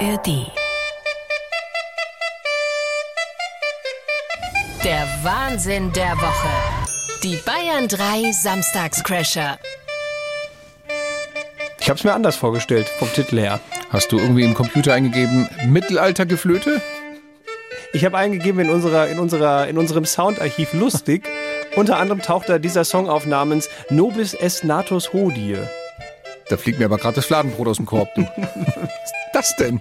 ARD. Der Wahnsinn der Woche. Die Bayern 3 Samstagscrasher. Ich habe es mir anders vorgestellt, vom Titel her. Hast du irgendwie im Computer eingegeben Mittelaltergeflöte? Ich habe eingegeben in, unserer, in, unserer, in unserem Soundarchiv lustig. Unter anderem taucht da dieser Song auf namens Nobis est natus hodie. Da fliegt mir aber gerade das Fladenbrot aus dem Korb. Du. Das denn?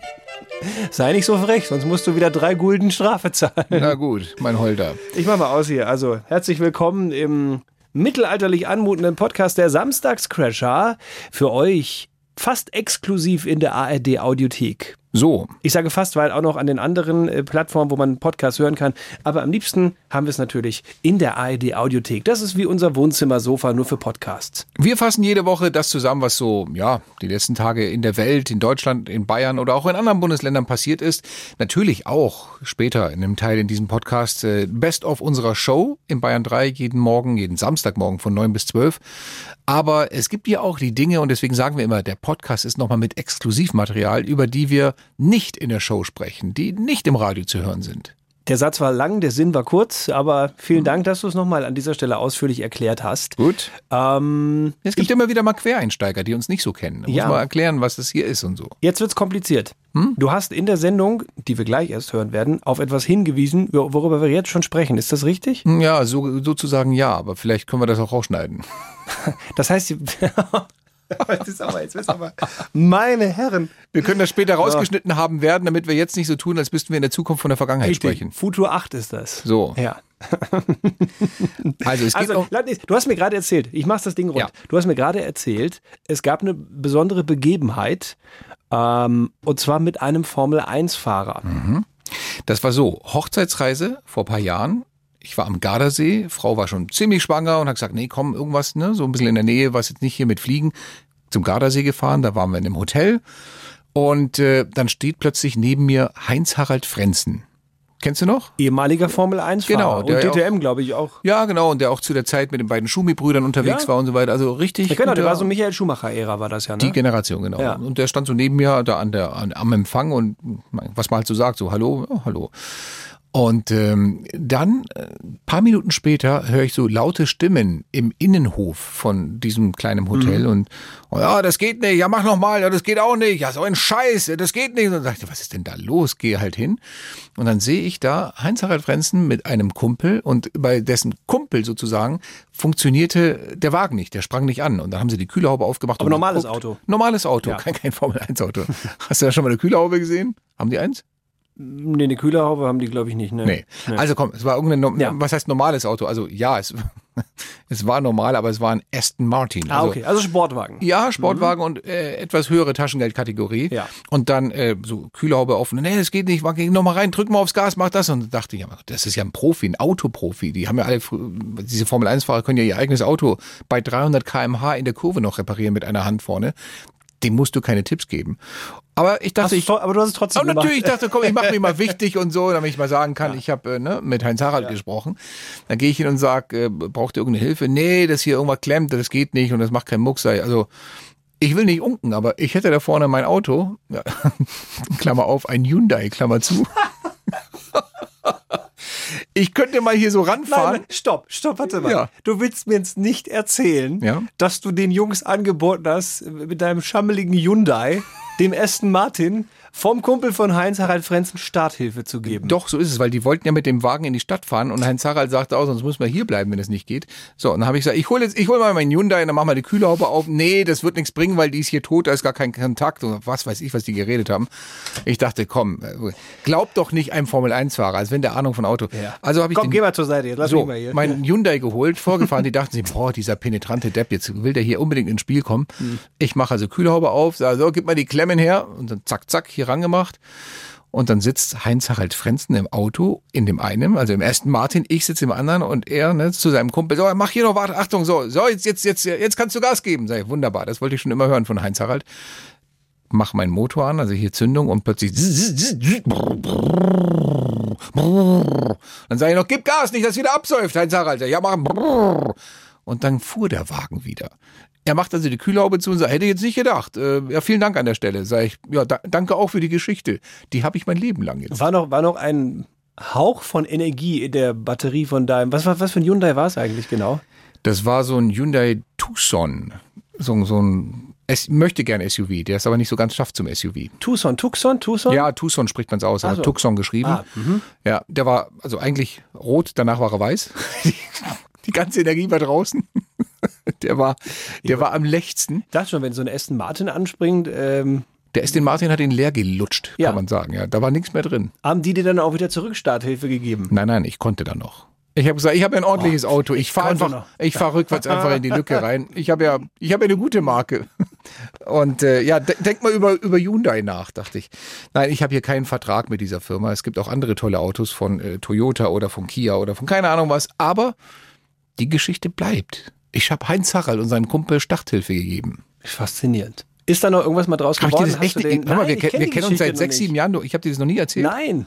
Sei nicht so frech, sonst musst du wieder drei Gulden Strafe zahlen. Na gut, mein Holder. Ich mach mal aus hier. Also, herzlich willkommen im mittelalterlich anmutenden Podcast der Samstagscrasher. Für euch fast exklusiv in der ARD Audiothek. So, Ich sage fast, weil auch noch an den anderen äh, Plattformen, wo man Podcasts hören kann. Aber am liebsten haben wir es natürlich in der ARD Audiothek. Das ist wie unser Wohnzimmersofa nur für Podcasts. wir fassen jede Woche das zusammen, was so, ja, die letzten Tage in der Welt, in Deutschland, in Bayern oder auch in anderen Bundesländern passiert ist. Natürlich auch später in einem Teil in diesem Podcast äh, Best of unserer Show in Bayern 3 jeden Morgen, jeden Samstagmorgen von 9 bis 12. Aber es gibt ja auch die Dinge und deswegen sagen wir immer, der Podcast ist nochmal mit Exklusivmaterial, über die wir nicht in der Show sprechen, die nicht im Radio zu hören sind. Der Satz war lang, der Sinn war kurz, aber vielen Dank, dass du es nochmal an dieser Stelle ausführlich erklärt hast. Gut. Ähm, Es gibt immer wieder mal Quereinsteiger, die uns nicht so kennen. Da Ja. muss man erklären, was das hier ist und so. jetzt wird's kompliziert. Hm? Du hast in der Sendung, die wir gleich erst hören werden, auf etwas hingewiesen, wor- worüber wir jetzt schon sprechen. Ist das richtig? Hm, Ja, so, sozusagen ja, aber vielleicht können wir das auch rausschneiden. Das heißt, aber, jetzt ist aber, meine Herren, Wir können das später rausgeschnitten haben werden, damit wir jetzt nicht so tun, als müssten wir in der Zukunft von der Vergangenheit richtig, sprechen. Futur 8 ist das. So. Ja. Also es geht Also, du hast mir gerade erzählt, ich mach's das Ding rund. Ja. Du hast mir gerade erzählt, es gab eine besondere Begebenheit, ähm, und zwar mit einem Formel-1-Fahrer. Mhm. das war so, Hochzeitsreise vor ein paar Jahren. Ich war am Gardasee, Frau war schon ziemlich schwanger und hat gesagt, nee, komm, irgendwas, ne, so ein bisschen in der Nähe, was jetzt nicht hier mit Fliegen, zum Gardasee gefahren, da waren wir in einem Hotel und äh, dann steht plötzlich neben mir Heinz-Harald Frenzen. Kennst du noch? Ehemaliger Formel-1-Fahrer Genau, und der ja DTM, glaube ich, auch. Ja, genau, und der auch zu der Zeit mit den beiden Schumi-Brüdern unterwegs Ja. war und so weiter. Also richtig. Ja, genau, der war so Michael Schumacher-Ära, war das ja, ne? Die Generation, genau. Ja. Und der stand so neben mir da an der, an, am Empfang und was man halt so sagt, so hallo, ja, hallo. Und ähm, dann, äh, paar Minuten später, höre ich so laute Stimmen im Innenhof von diesem kleinen Hotel und oh, ja, das geht nicht, ja, mach noch mal, ja, das geht auch nicht, ja, so ein Scheiß, das geht nicht. Und dann dachte ich, was ist denn da los? Gehe halt hin. Und dann sehe ich da Heinz-Harald Frenzen mit einem Kumpel und bei dessen Kumpel sozusagen funktionierte der Wagen nicht, der sprang nicht an. Und dann haben sie die Kühlerhaube aufgemacht. Aber normales geguckt. Auto. Normales Auto, Ja. kein, kein Formel-1-Auto. Hast du da schon mal eine Kühlerhaube gesehen? Haben die eins? Nee, eine Kühlerhaube haben die, glaube ich, nicht, ne? Nee. Also komm, es war irgendein, no Ja. was heißt normales Auto? Also ja, es, es war normal, aber es war ein Aston Martin. Ah, Also, okay, also Sportwagen. Ja, Sportwagen und äh, etwas höhere Taschengeldkategorie. Ja. Und dann äh, so Kühlerhaube offen. Nee, das geht nicht, mach noch mal rein, drück mal aufs Gas, mach das. Und dann dachte ich, ja, das ist ja ein Profi, ein Autoprofi. Die haben ja alle, diese Formel-1-Fahrer können ja ihr eigenes Auto bei 300 km/h in der Kurve noch reparieren mit einer Hand vorne. Dem musst du keine Tipps geben. Aber ich dachte, ich, aber du hast es trotzdem aber gemacht. natürlich, ich dachte, komm, ich mache mich mal wichtig und so, damit ich mal sagen kann, ich habe äh, ne, mit Heinz Harald gesprochen. Dann gehe ich hin und sag, äh, braucht ihr irgendeine Hilfe? Nee, das hier irgendwas klemmt, das geht nicht und das macht keinen Mucks. Also ich will nicht unken, aber ich hätte da vorne mein Auto, ja, Klammer auf, ein Hyundai, Klammer zu. ich könnte mal hier so ranfahren. Nein, stopp, stopp, warte mal. Ja. Du willst mir jetzt nicht erzählen, Ja. dass du den Jungs angeboten hast, mit deinem schammeligen Hyundai, dem Aston Martin, vom Kumpel von Heinz Harald Frenzen Starthilfe zu geben. Doch, so ist es, weil die wollten ja mit dem Wagen in die Stadt fahren und Heinz Harald sagte auch, sonst müssen wir hier bleiben, wenn es nicht geht. So, und dann habe ich gesagt, ich hole jetzt, ich hole mal meinen Hyundai und dann machen wir die Kühlhaube auf. Nee, das wird nichts bringen, weil die ist hier tot, da ist gar kein Kontakt und was weiß ich, was die geredet haben. Ich dachte, komm, glaub doch nicht einem Formel-1-Fahrer, als wenn der Ahnung von Auto. Also habe ich Komm, den, geh mal zur Seite, jetzt lass mich so, mal hier. meinen Hyundai geholt, vorgefahren, die dachten sich, boah, dieser penetrante Depp, jetzt will der hier unbedingt ins Spiel kommen. Hm. Ich mache also Kühlhaube auf, sage, so, gib mal die Klemmen her und dann zack, zack, hier rangemacht. Und dann sitzt Heinz-Harald Frenzen im Auto, in dem einen, also im ersten Martin, ich sitze im anderen und er ne, zu seinem Kumpel, so, mach hier noch, warte, Achtung, so, so, jetzt, jetzt, jetzt, jetzt kannst du Gas geben. Ich, wunderbar, das wollte ich schon immer hören von Heinz-Harald. Mach meinen Motor an, also hier Zündung und plötzlich dann sage ich noch, gib Gas, nicht, dass wieder absäuft, Heinz-Harald. Ja, mach. Und dann fuhr der Wagen wieder. Er macht also die Kühlhaube zu und sagt, hätte jetzt nicht gedacht. Äh, ja, vielen Dank an der Stelle. Sag ich, ja, da, danke auch für die Geschichte. Die habe ich mein Leben lang jetzt. War noch, war noch ein Hauch von Energie in der Batterie von deinem. Was, was, was für ein Hyundai war es eigentlich genau? Das war so ein Hyundai Tucson. So, so ein, es möchte gerne SUV, der es aber nicht so ganz schafft zum SUV. Tucson, Tucson, Tucson? Ja, Tucson spricht man es aus, aber so. Tucson geschrieben. Ah, mhm. Ja, der war also eigentlich rot, danach war er weiß. Die ganze Energie war draußen. Der war, der war am lechzen. Ich dachte schon, wenn so ein Aston Martin anspringt, ähm, Der Aston Martin hat ihn leer gelutscht, Ja. kann man sagen. Ja, da war nichts mehr drin. haben die dir dann auch wieder Zurückstarthilfe gegeben? Nein, nein, ich konnte dann noch. Ich habe gesagt, ich habe ein ordentliches Auto. Ich fahre einfach, noch. ich fahre rückwärts einfach in die Lücke rein. Ich habe ja, ich habe ja eine gute Marke. Und äh, ja, de denk mal über über Hyundai nach, dachte ich. Nein, ich habe hier keinen Vertrag mit dieser Firma. Es gibt auch andere tolle Autos von äh, Toyota oder von Kia oder von keine Ahnung was. Aber die Geschichte bleibt. Ich habe Heinz Harald und seinen Kumpel Starthilfe gegeben. Faszinierend. Ist da noch irgendwas mal draus ich geworden? dir das echt? Hast du den- Hör mal, wir, Nein, ich ke- kenn wir die kennen uns Geschichte seit noch sechs, nicht. sieben Jahren. Du- Ich habe dir das noch nie erzählt. Nein,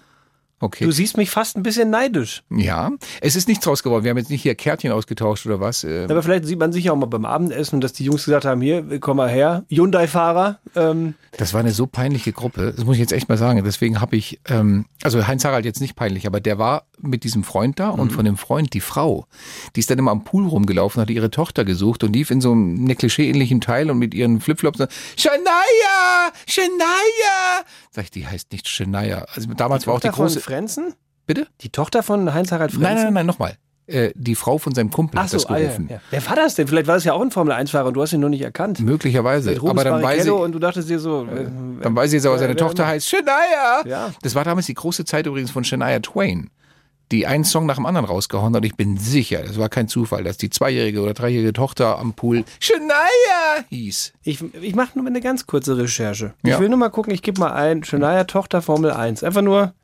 Okay. du siehst mich fast ein bisschen neidisch. Ja, es ist nichts draus geworden. Wir haben jetzt nicht hier Kärtchen ausgetauscht oder was. Äh, Aber vielleicht sieht man sich ja auch mal beim Abendessen, dass die Jungs gesagt haben, hier, komm mal her, Hyundai-Fahrer. Ähm, Das war eine so peinliche Gruppe, das muss ich jetzt echt mal sagen. Deswegen habe ich, ähm, also Heinz Harald jetzt nicht peinlich, aber der war mit diesem Freund da und von dem Freund die Frau, die ist dann immer am Pool rumgelaufen, hat ihre Tochter gesucht und lief in so einem ne Klischee-ähnlichen Teil und mit ihren Flipflops Shania, Shania. Sag ich, die heißt nicht Shania. Also damals war auch die große, Frenzen? bitte? Die Tochter von Heinz-Harald Frenzen? Nein, nein, nein, nein, nochmal. Äh, die Frau von seinem Kumpel Ach hat so, das ah, ja, gerufen. ja. Wer war das denn? Vielleicht war das ja auch ein Formel-1-Fahrer und du hast ihn nur nicht erkannt. Möglicherweise. Aber dann weiß, ich, und du dachtest dir so, äh, dann weiß ich jetzt aber, seine Tochter heißt Shania. Ja. Das war damals die große Zeit übrigens von Shania Twain, die einen Song nach dem anderen rausgehauen hat. Und ich bin sicher, das war kein Zufall, dass die zweijährige oder dreijährige Tochter am Pool Shania hieß. Ich, ich mache nur eine ganz kurze Recherche. Ja. Ich will nur mal gucken, ich gebe mal ein, Shania Tochter Formel 1. Einfach nur,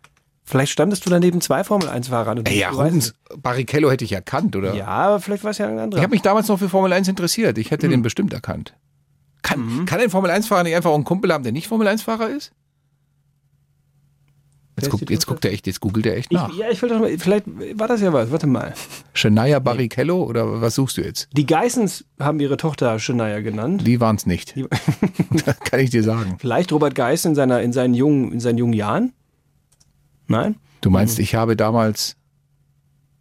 vielleicht standest du daneben zwei Formel 1-Fahrern. und Ey, ja, Rubens Barrichello hätte ich erkannt, oder? Ja, aber vielleicht war es ja ein Ich anderer. habe mich damals noch für Formel 1 interessiert. Ich hätte Hm. den bestimmt erkannt. Kann, Mhm. kann ein Formel 1-Fahrer nicht einfach auch einen Kumpel haben, der nicht Formel 1-Fahrer ist? Jetzt, die jetzt guckt er echt, jetzt googelt er echt nach. ich, ja, ich will doch mal, vielleicht war das ja was. Warte mal. Shania Barrichello oder was suchst du jetzt? Die Geissens haben ihre Tochter Shania genannt. Die waren es nicht. kann ich dir sagen. Vielleicht Robert Geiss in, seiner, in, seinen jungen, in seinen jungen Jahren? Nein? Du meinst, ich habe damals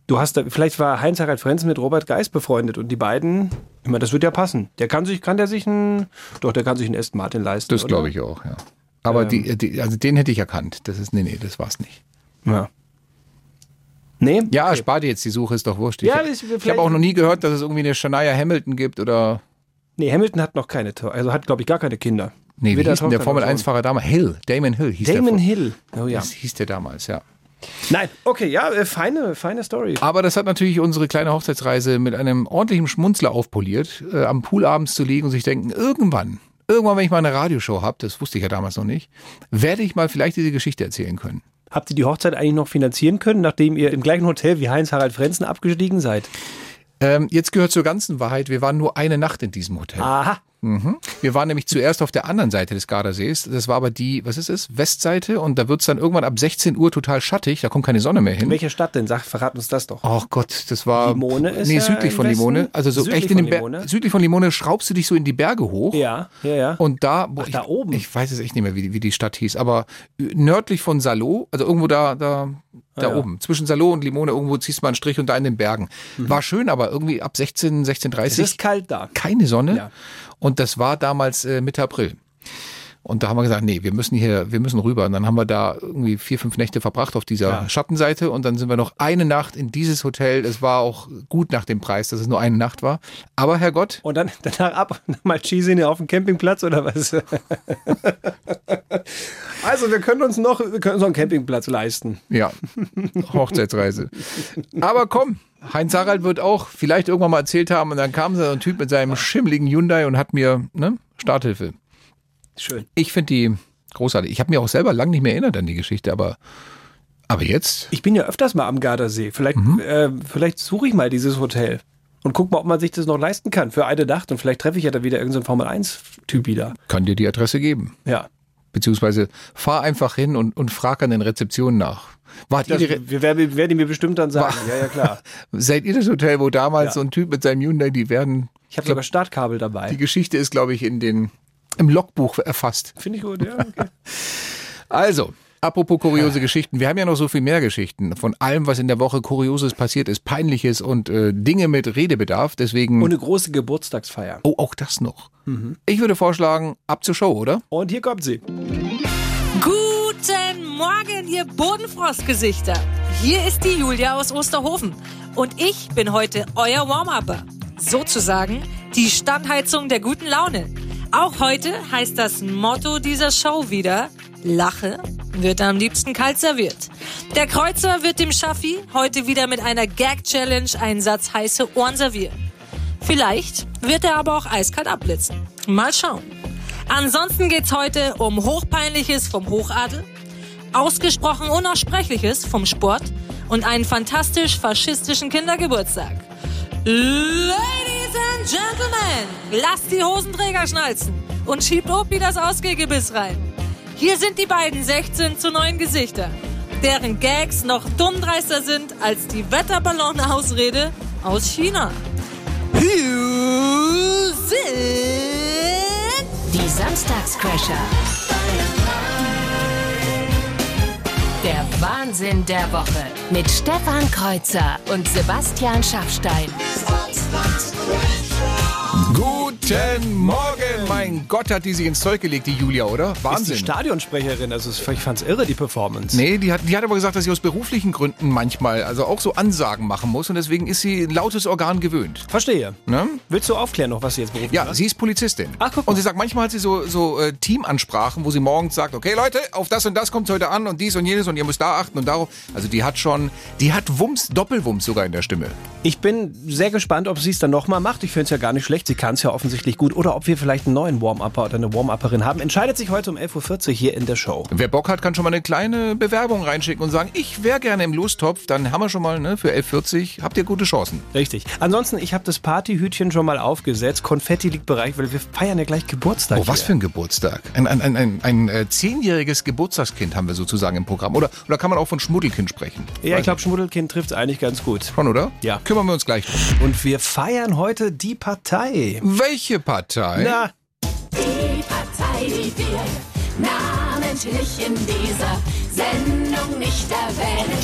Du hast da, vielleicht war Heinz-Harald Frenzen mit Robert Geis befreundet und die beiden, ich meine, das wird ja passen. Der kann sich, kann der sich ein, doch, der kann sich einen Aston Martin leisten. Das glaube ich auch, ja. Aber Ähm. die, die, also den hätte ich erkannt. Das ist, nee, nee, das war's nicht. Ja. Nee? Ja, spar dir jetzt die Suche, ist doch wurscht. Ich, Ja, ich, ich- habe auch noch nie gehört, dass es irgendwie eine Shania Hamilton gibt oder. Nee, Hamilton hat noch keine, also hat, glaube ich, gar keine Kinder. Nee, wie hieß denn der Formel noch Sohn. 1-Fahrer damals? Hill, Damon Hill hieß Damon der. Hill. Oh ja. Das hieß der damals, ja. Nein, okay, ja, äh, feine, feine Story. Aber das hat natürlich unsere kleine Hochzeitsreise mit einem ordentlichen Schmunzler aufpoliert, äh, am Pool abends zu liegen und sich denken, irgendwann, irgendwann, wenn ich mal eine Radioshow habe, das wusste ich ja damals noch nicht, werde ich mal vielleicht diese Geschichte erzählen können. Habt ihr die Hochzeit eigentlich noch finanzieren können, nachdem ihr im gleichen Hotel wie Heinz-Harald Frenzen abgestiegen seid? Ähm, jetzt gehört zur ganzen Wahrheit, wir waren nur eine Nacht in diesem Hotel. Aha. Wir waren nämlich zuerst auf der anderen Seite des Gardasees. Das war aber die, was ist es? Westseite. Und da wird's dann irgendwann ab 16 Uhr total schattig. Da kommt keine Sonne mehr In hin. welcher Stadt denn? Sag, verrat uns das doch. Oh Gott, das war. Limone ist Nee, ja südlich im von? Limone. Also so Südlich echt in den von Ber- Limone? Südlich von Limone schraubst du dich so in die Berge hoch. Ja, ja, ja. Und da, boah, Ach, da ich, oben? Ich weiß es echt nicht mehr, wie, die- wie die Stadt hieß, aber nördlich von Salo, also irgendwo da, da, da Ah, ja. oben, zwischen Salo und Limone, irgendwo ziehst du mal einen Strich und da in den Bergen. War schön, aber irgendwie ab 16, 16.30 Mhm. es ist kalt da. keine Sonne. Ja. Und das war damals äh, Mitte April. Und da haben wir gesagt, nee, wir müssen hier, wir müssen rüber. Und dann haben wir da irgendwie vier, fünf Nächte verbracht auf dieser Ja. Schattenseite. Und dann sind wir noch eine Nacht in dieses Hotel. Es war auch gut nach dem Preis, dass es nur eine Nacht war. Aber Herrgott, Und dann danach ab mal Cheesy auf dem Campingplatz oder was? also wir können uns noch, wir können uns noch einen Campingplatz leisten. Ja, Hochzeitsreise. Aber komm, Heinz Harald wird auch vielleicht irgendwann mal erzählt haben und dann kam so ein Typ mit seinem schimmeligen Hyundai und hat mir ne, Starthilfe. Schön. Ich finde die großartig. Ich habe mir auch selber lang nicht mehr erinnert an die Geschichte, aber, aber jetzt, Ich bin ja öfters mal am Gardasee. Vielleicht, Mhm. äh, vielleicht suche ich mal dieses Hotel und guck mal, ob man sich das noch leisten kann für eine Nacht. Und vielleicht treffe ich ja da wieder irgendeinen Formel 1-Typ wieder. kann dir die Adresse geben. Ja. Beziehungsweise fahr einfach hin und, und frag an den Rezeptionen nach. Wart ihr Das, die Re wir werden, werden die mir bestimmt dann sagen. Ja, ja, klar. seid ihr das Hotel, wo damals Ja. so ein Typ mit seinem Hyundai, die werden, Ich habe sogar Startkabel Die dabei. Geschichte ist, glaube ich, in den, im Logbuch erfasst. Finde ich gut, ja. Okay. Also, apropos kuriose Geschichten. Wir haben ja noch so viel mehr Geschichten von allem, was in der Woche Kurioses passiert ist, Peinliches und äh, Dinge mit Redebedarf. Deswegen. Und eine große Geburtstagsfeier. oh, auch das noch. Ich würde vorschlagen, ab zur Show, oder? Und hier kommt sie. Guten Morgen, ihr Bodenfrostgesichter. Hier ist die Julia aus Osterhofen. Und ich bin heute euer Warm-Upper. Sozusagen die Standheizung der guten Laune. Auch heute heißt das Motto dieser Show wieder, Lache wird am liebsten kalt serviert. Der Kreuzer wird dem Schaffi heute wieder mit einer Gag-Challenge einen Satz heiße Ohren servieren. Vielleicht wird er aber auch eiskalt abblitzen. Mal schauen. Ansonsten geht's heute um Hochpeinliches vom Hochadel, ausgesprochen Unaussprechliches vom Sport und einen fantastisch faschistischen Kindergeburtstag. Ladies and Gentlemen, lasst die Hosenträger schnalzen und schiebt Opi das Ausgehgebiss rein. Hier sind die beiden 16 zu 9 Gesichter, deren Gags noch dummdreister sind als die Wetterballon-Ausrede aus China. Hier sind Die Samstagscrasher. Der Wahnsinn der Woche mit Stefan Kreuzer und Sebastian Schaffstein. Guten Morgen! Mein Gott, hat die sich ins Zeug gelegt, die Julia, oder? Ist die Wahnsinn. Stadionsprecherin, also ich fand's irre, die Performance. Nee, die hat, die hat aber gesagt, dass sie aus beruflichen Gründen manchmal also auch so Ansagen machen muss und deswegen ist sie ein lautes Organ gewöhnt. Verstehe. Ne? Willst du aufklären noch, was sie jetzt beruflich Ja, macht? sie ist Polizistin. Ach, guck mal. und sie sagt, manchmal hat sie so, so äh, Teamansprachen, wo sie morgens sagt, okay Leute, auf das und das kommt heute an und dies und jenes und ihr müsst da achten und darauf. Also die hat schon, die hat Wumms, Doppelwumms sogar in der Stimme. Ich bin sehr gespannt, ob sie es dann nochmal macht. Ich finde es ja gar nicht schlecht. Sie kann es ja offensichtlich gut. Oder ob wir vielleicht einen neuen Warm-Upper oder eine Warm-Upperin haben. Entscheidet sich heute um 11.40 Uhr hier in der Show. Wer Bock hat, kann schon mal eine kleine Bewerbung reinschicken und sagen, ich wäre gerne im Lostopf, dann haben wir schon mal ne, für 11.40 habt ihr gute Chancen. Richtig. Ansonsten, ich habe das Partyhütchen schon mal aufgesetzt. Konfetti liegt bereit, weil wir feiern ja gleich Geburtstag. Oh, was für ein Geburtstag. Ein, ein, ein, ein, ein äh, zehnjähriges Geburtstagskind haben wir sozusagen im Programm. Oder, oder kann man auch von Schmuddelkind sprechen? Ja, ich glaube, Schmuddelkind trifft es eigentlich ganz gut. Schon, oder? Ja. Kümmern wir uns gleich drum. Und wir feiern heute die Partei. Welche Partei? Na, Die Partei, die wir namentlich in dieser Sendung nicht erwähnen.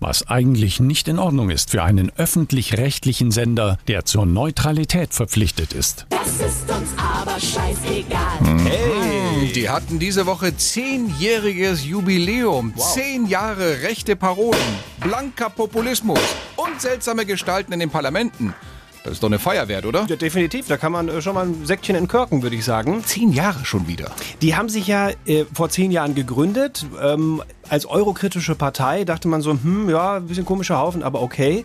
Was eigentlich nicht in Ordnung ist für einen öffentlich-rechtlichen Sender, der zur Neutralität verpflichtet ist. Das ist uns aber scheißegal. Hm, Die hatten diese Woche zehnjähriges Jubiläum. Zehn Jahre rechte Parolen, blanker Populismus und seltsame Gestalten in den Parlamenten. Das ist doch eine Feier wert, oder? ja, definitiv. Da kann man äh, schon mal ein Säckchen entkorken, würde ich sagen. Zehn Jahre schon wieder. Die haben sich ja äh, vor zehn Jahren gegründet. Ähm, als eurokritische Partei dachte man so, hm, ja, ein bisschen komischer Haufen, aber okay.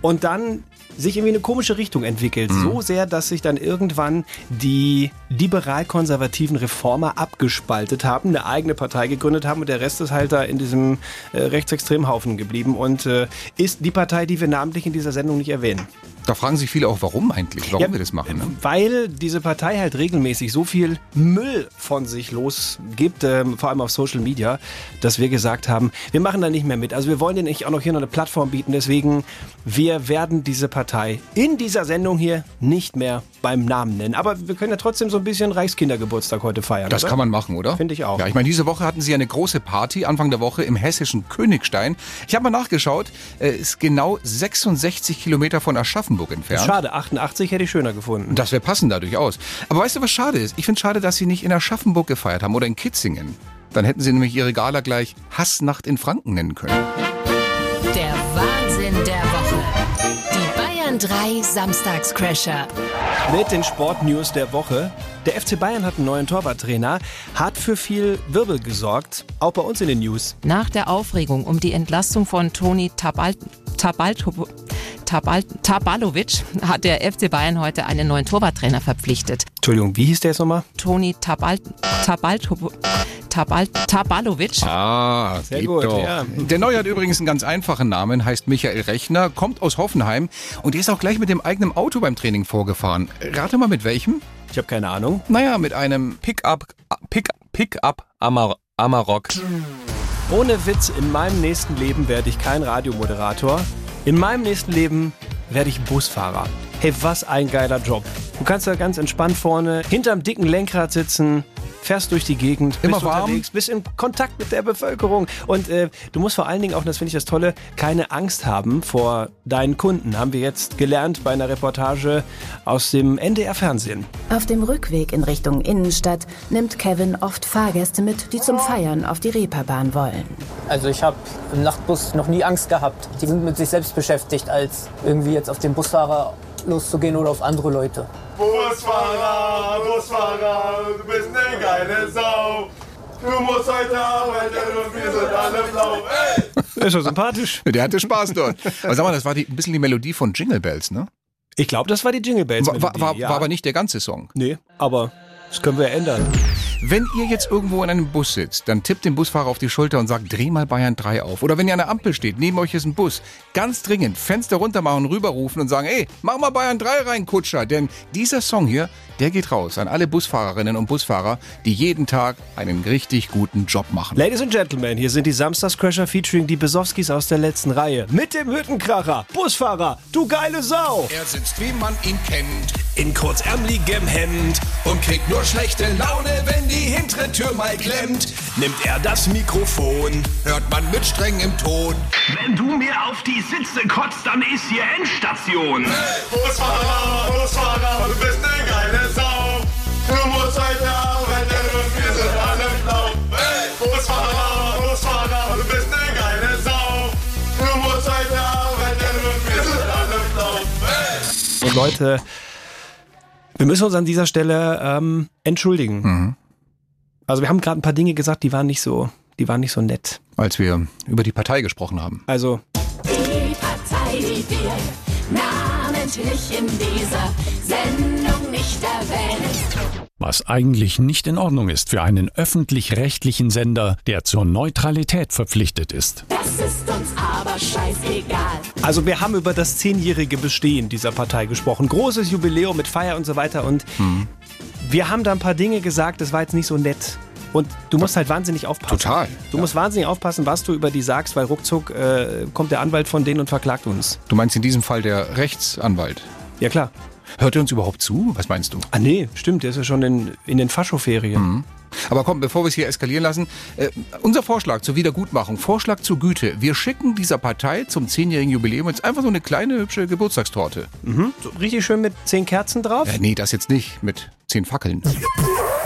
Und dann sich irgendwie eine komische Richtung entwickelt. So sehr, dass sich dann irgendwann die liberal-konservativen Reformer abgespaltet haben, eine eigene Partei gegründet haben und der Rest ist halt da in diesem äh, rechtsextremen Haufen geblieben und äh, ist die Partei, die wir namentlich in dieser Sendung nicht erwähnen. Da fragen sich viele auch, warum eigentlich? Warum Ja, wir das machen? Ne? Weil diese Partei halt regelmäßig so viel Müll von sich losgibt, ähm, vor allem auf Social Media, dass wir gesagt haben, wir machen da nicht mehr mit. Also wir wollen denen auch noch hier noch eine Plattform bieten. Deswegen, wir werden diese Partei in dieser Sendung hier nicht mehr beim Namen nennen. Aber wir können ja trotzdem so ein bisschen Reichskindergeburtstag heute feiern. Das oder? kann man machen, oder? Finde ich auch. Ja, ich meine, diese Woche hatten sie eine große Party, Anfang der Woche im hessischen Königstein. Ich habe mal nachgeschaut, äh, ist genau 66 Kilometer von Aschaffenburg entfernt. Schade, 88 hätte ich schöner gefunden. Das wäre passend da durchaus. Aber weißt du, was schade ist? Ich finde schade, dass sie nicht in Aschaffenburg gefeiert haben oder in Kitzingen. Dann hätten sie nämlich ihre Gala gleich Hassnacht in Franken nennen können. Der Wahnsinn der Woche. Die Bayern 3 Samstagscrasher. Mit den Sportnews der Woche. Der FC Bayern hat einen neuen Torwarttrainer, hat für viel Wirbel gesorgt, auch bei uns in den News. Nach der Aufregung um die Entlassung von Toni Tabal Tabal Tabal Tabalovic hat der FC Bayern heute einen neuen Torwarttrainer verpflichtet. Entschuldigung, wie hieß der jetzt nochmal? Toni Tabal Tabal Tabal Tabalovic. Ah, Sehr gut, doch. ja. Der Neue hat übrigens einen ganz einfachen Namen, heißt Michael Rechner, kommt aus Hoffenheim und ist auch gleich mit dem eigenen Auto beim Training vorgefahren. Rate mal mit welchem? Ich habe keine Ahnung. Naja, mit einem Pickup, Pick, Pickup Amar, Amarok. Ohne Witz, in meinem nächsten Leben werde ich kein Radiomoderator. In meinem nächsten Leben werde ich Busfahrer. Hey, was ein geiler Job. Du kannst da ganz entspannt vorne hinterm dicken Lenkrad sitzen, fährst durch die Gegend, Immer bist warm. unterwegs, bist in Kontakt mit der Bevölkerung. Und äh, du musst vor allen Dingen auch, das finde ich das Tolle, keine Angst haben vor deinen Kunden. Haben wir jetzt gelernt bei einer Reportage aus dem NDR-Fernsehen. Auf dem Rückweg in Richtung Innenstadt nimmt Kevin oft Fahrgäste mit, die zum Feiern auf die Reeperbahn wollen. Also ich habe im Nachtbus noch nie Angst gehabt. Die sind mit sich selbst beschäftigt, als irgendwie jetzt auf den Busfahrer loszugehen oder auf andere Leute. Busfahrer, Busfahrer, du bist eine geile Sau. Du musst heute arbeiten und wir sind alle blau. Ey! Ist ja sympathisch. Der hatte Spaß dort. Aber sag mal, das war die, ein bisschen die Melodie von Jingle Bells, ne? Ich glaube, das war die Jingle Bells. War, war, war, ja. war aber nicht der ganze Song. Nee, aber das können wir ändern. Wenn ihr jetzt irgendwo in einem Bus sitzt, dann tippt den Busfahrer auf die Schulter und sagt, dreh mal Bayern 3 auf. Oder wenn ihr an der Ampel steht, neben euch ist ein Bus, ganz dringend Fenster runter machen, rüberrufen und sagen, ey, mach mal Bayern 3 rein, Kutscher. Denn dieser Song hier, der geht raus an alle Busfahrerinnen und Busfahrer, die jeden Tag einen richtig guten Job machen. Ladies and Gentlemen, hier sind die Samstagscrasher featuring die Besowskis aus der letzten Reihe. Mit dem Hüttenkracher, Busfahrer, du geile Sau! Er sitzt, wie man ihn kennt, in kurzärmeligem Hemd und kriegt nur schlechte Laune, wenn die hintere Tür mal klemmt. Nimmt er das Mikrofon, hört man mit strengem Ton. Wenn du mir auf die Sitze kotzt, dann ist hier Endstation. Busfahrer, Busfahrer, du bist eine geile Sau. Du musst heute arbeiten und wir sind alle blau. Ey! Busfahrer, Busfahrer, du bist eine geile Sau. Du musst heute arbeiten und wir sind alle blau. Ey! Und Leute, wir müssen uns an dieser Stelle ähm, entschuldigen. Mhm. Also wir haben gerade ein paar Dinge gesagt, die waren nicht so, die waren nicht so nett. Als wir über die Partei gesprochen haben. Also Die Partei, die wir namentlich in dieser Sendung nicht erwähnen. Was eigentlich nicht in Ordnung ist für einen öffentlich-rechtlichen Sender, der zur Neutralität verpflichtet ist. Das ist uns aber scheißegal. Also wir haben über das zehnjährige Bestehen dieser Partei gesprochen. Großes Jubiläum mit Feier und so weiter. Und Mhm. wir haben da ein paar Dinge gesagt, das war jetzt nicht so nett. Und du musst halt wahnsinnig aufpassen. Total. Du musst wahnsinnig aufpassen, was du über die sagst, weil ruckzuck äh, kommt der Anwalt von denen und verklagt uns. Du meinst in diesem Fall der Rechtsanwalt. Ja klar. Hört er uns überhaupt zu? Was meinst du? Ah nee, stimmt, der ist ja schon in, in den Faschoferien. Mhm. Aber komm, bevor wir es hier eskalieren lassen, äh, unser Vorschlag zur Wiedergutmachung, Vorschlag zur Güte. Wir schicken dieser Partei zum zehnjährigen Jubiläum jetzt einfach so eine kleine hübsche Geburtstagstorte. Mhm. So, richtig schön mit zehn Kerzen drauf. Äh, nee, das jetzt nicht, mit zehn Fackeln.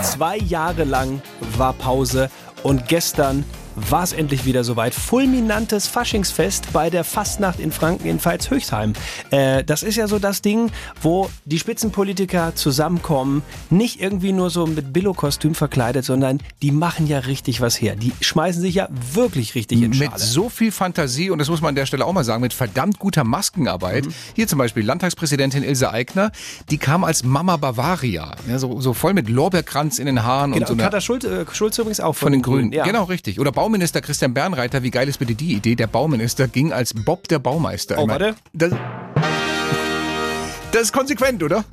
Zwei Jahre lang war Pause und gestern war es endlich wieder soweit. Fulminantes Faschingsfest bei der Fastnacht in Franken in Pfalz-Höchstheim. Äh, das ist ja so das Ding, wo die Spitzenpolitiker zusammenkommen, nicht irgendwie nur so mit Billo-Kostüm verkleidet, sondern die machen ja richtig was her. Die schmeißen sich ja wirklich richtig in Schale. Mit so viel Fantasie, und das muss man an der Stelle auch mal sagen, mit verdammt guter Maskenarbeit. Mhm. Hier zum Beispiel Landtagspräsidentin Ilse Aigner, die kam als Mama Bavaria. Ja, so, so voll mit Lorbeerkranz in den Haaren Genau, und so und Katha Schulz, äh, Schulz übrigens auch von den Grünen. Ja. Genau, richtig. Oder Bauminister Christian Bernreiter, wie geil ist bitte die Idee? Der Bauminister ging als Bob der Baumeister. Oh, warte. Das, das ist konsequent, oder?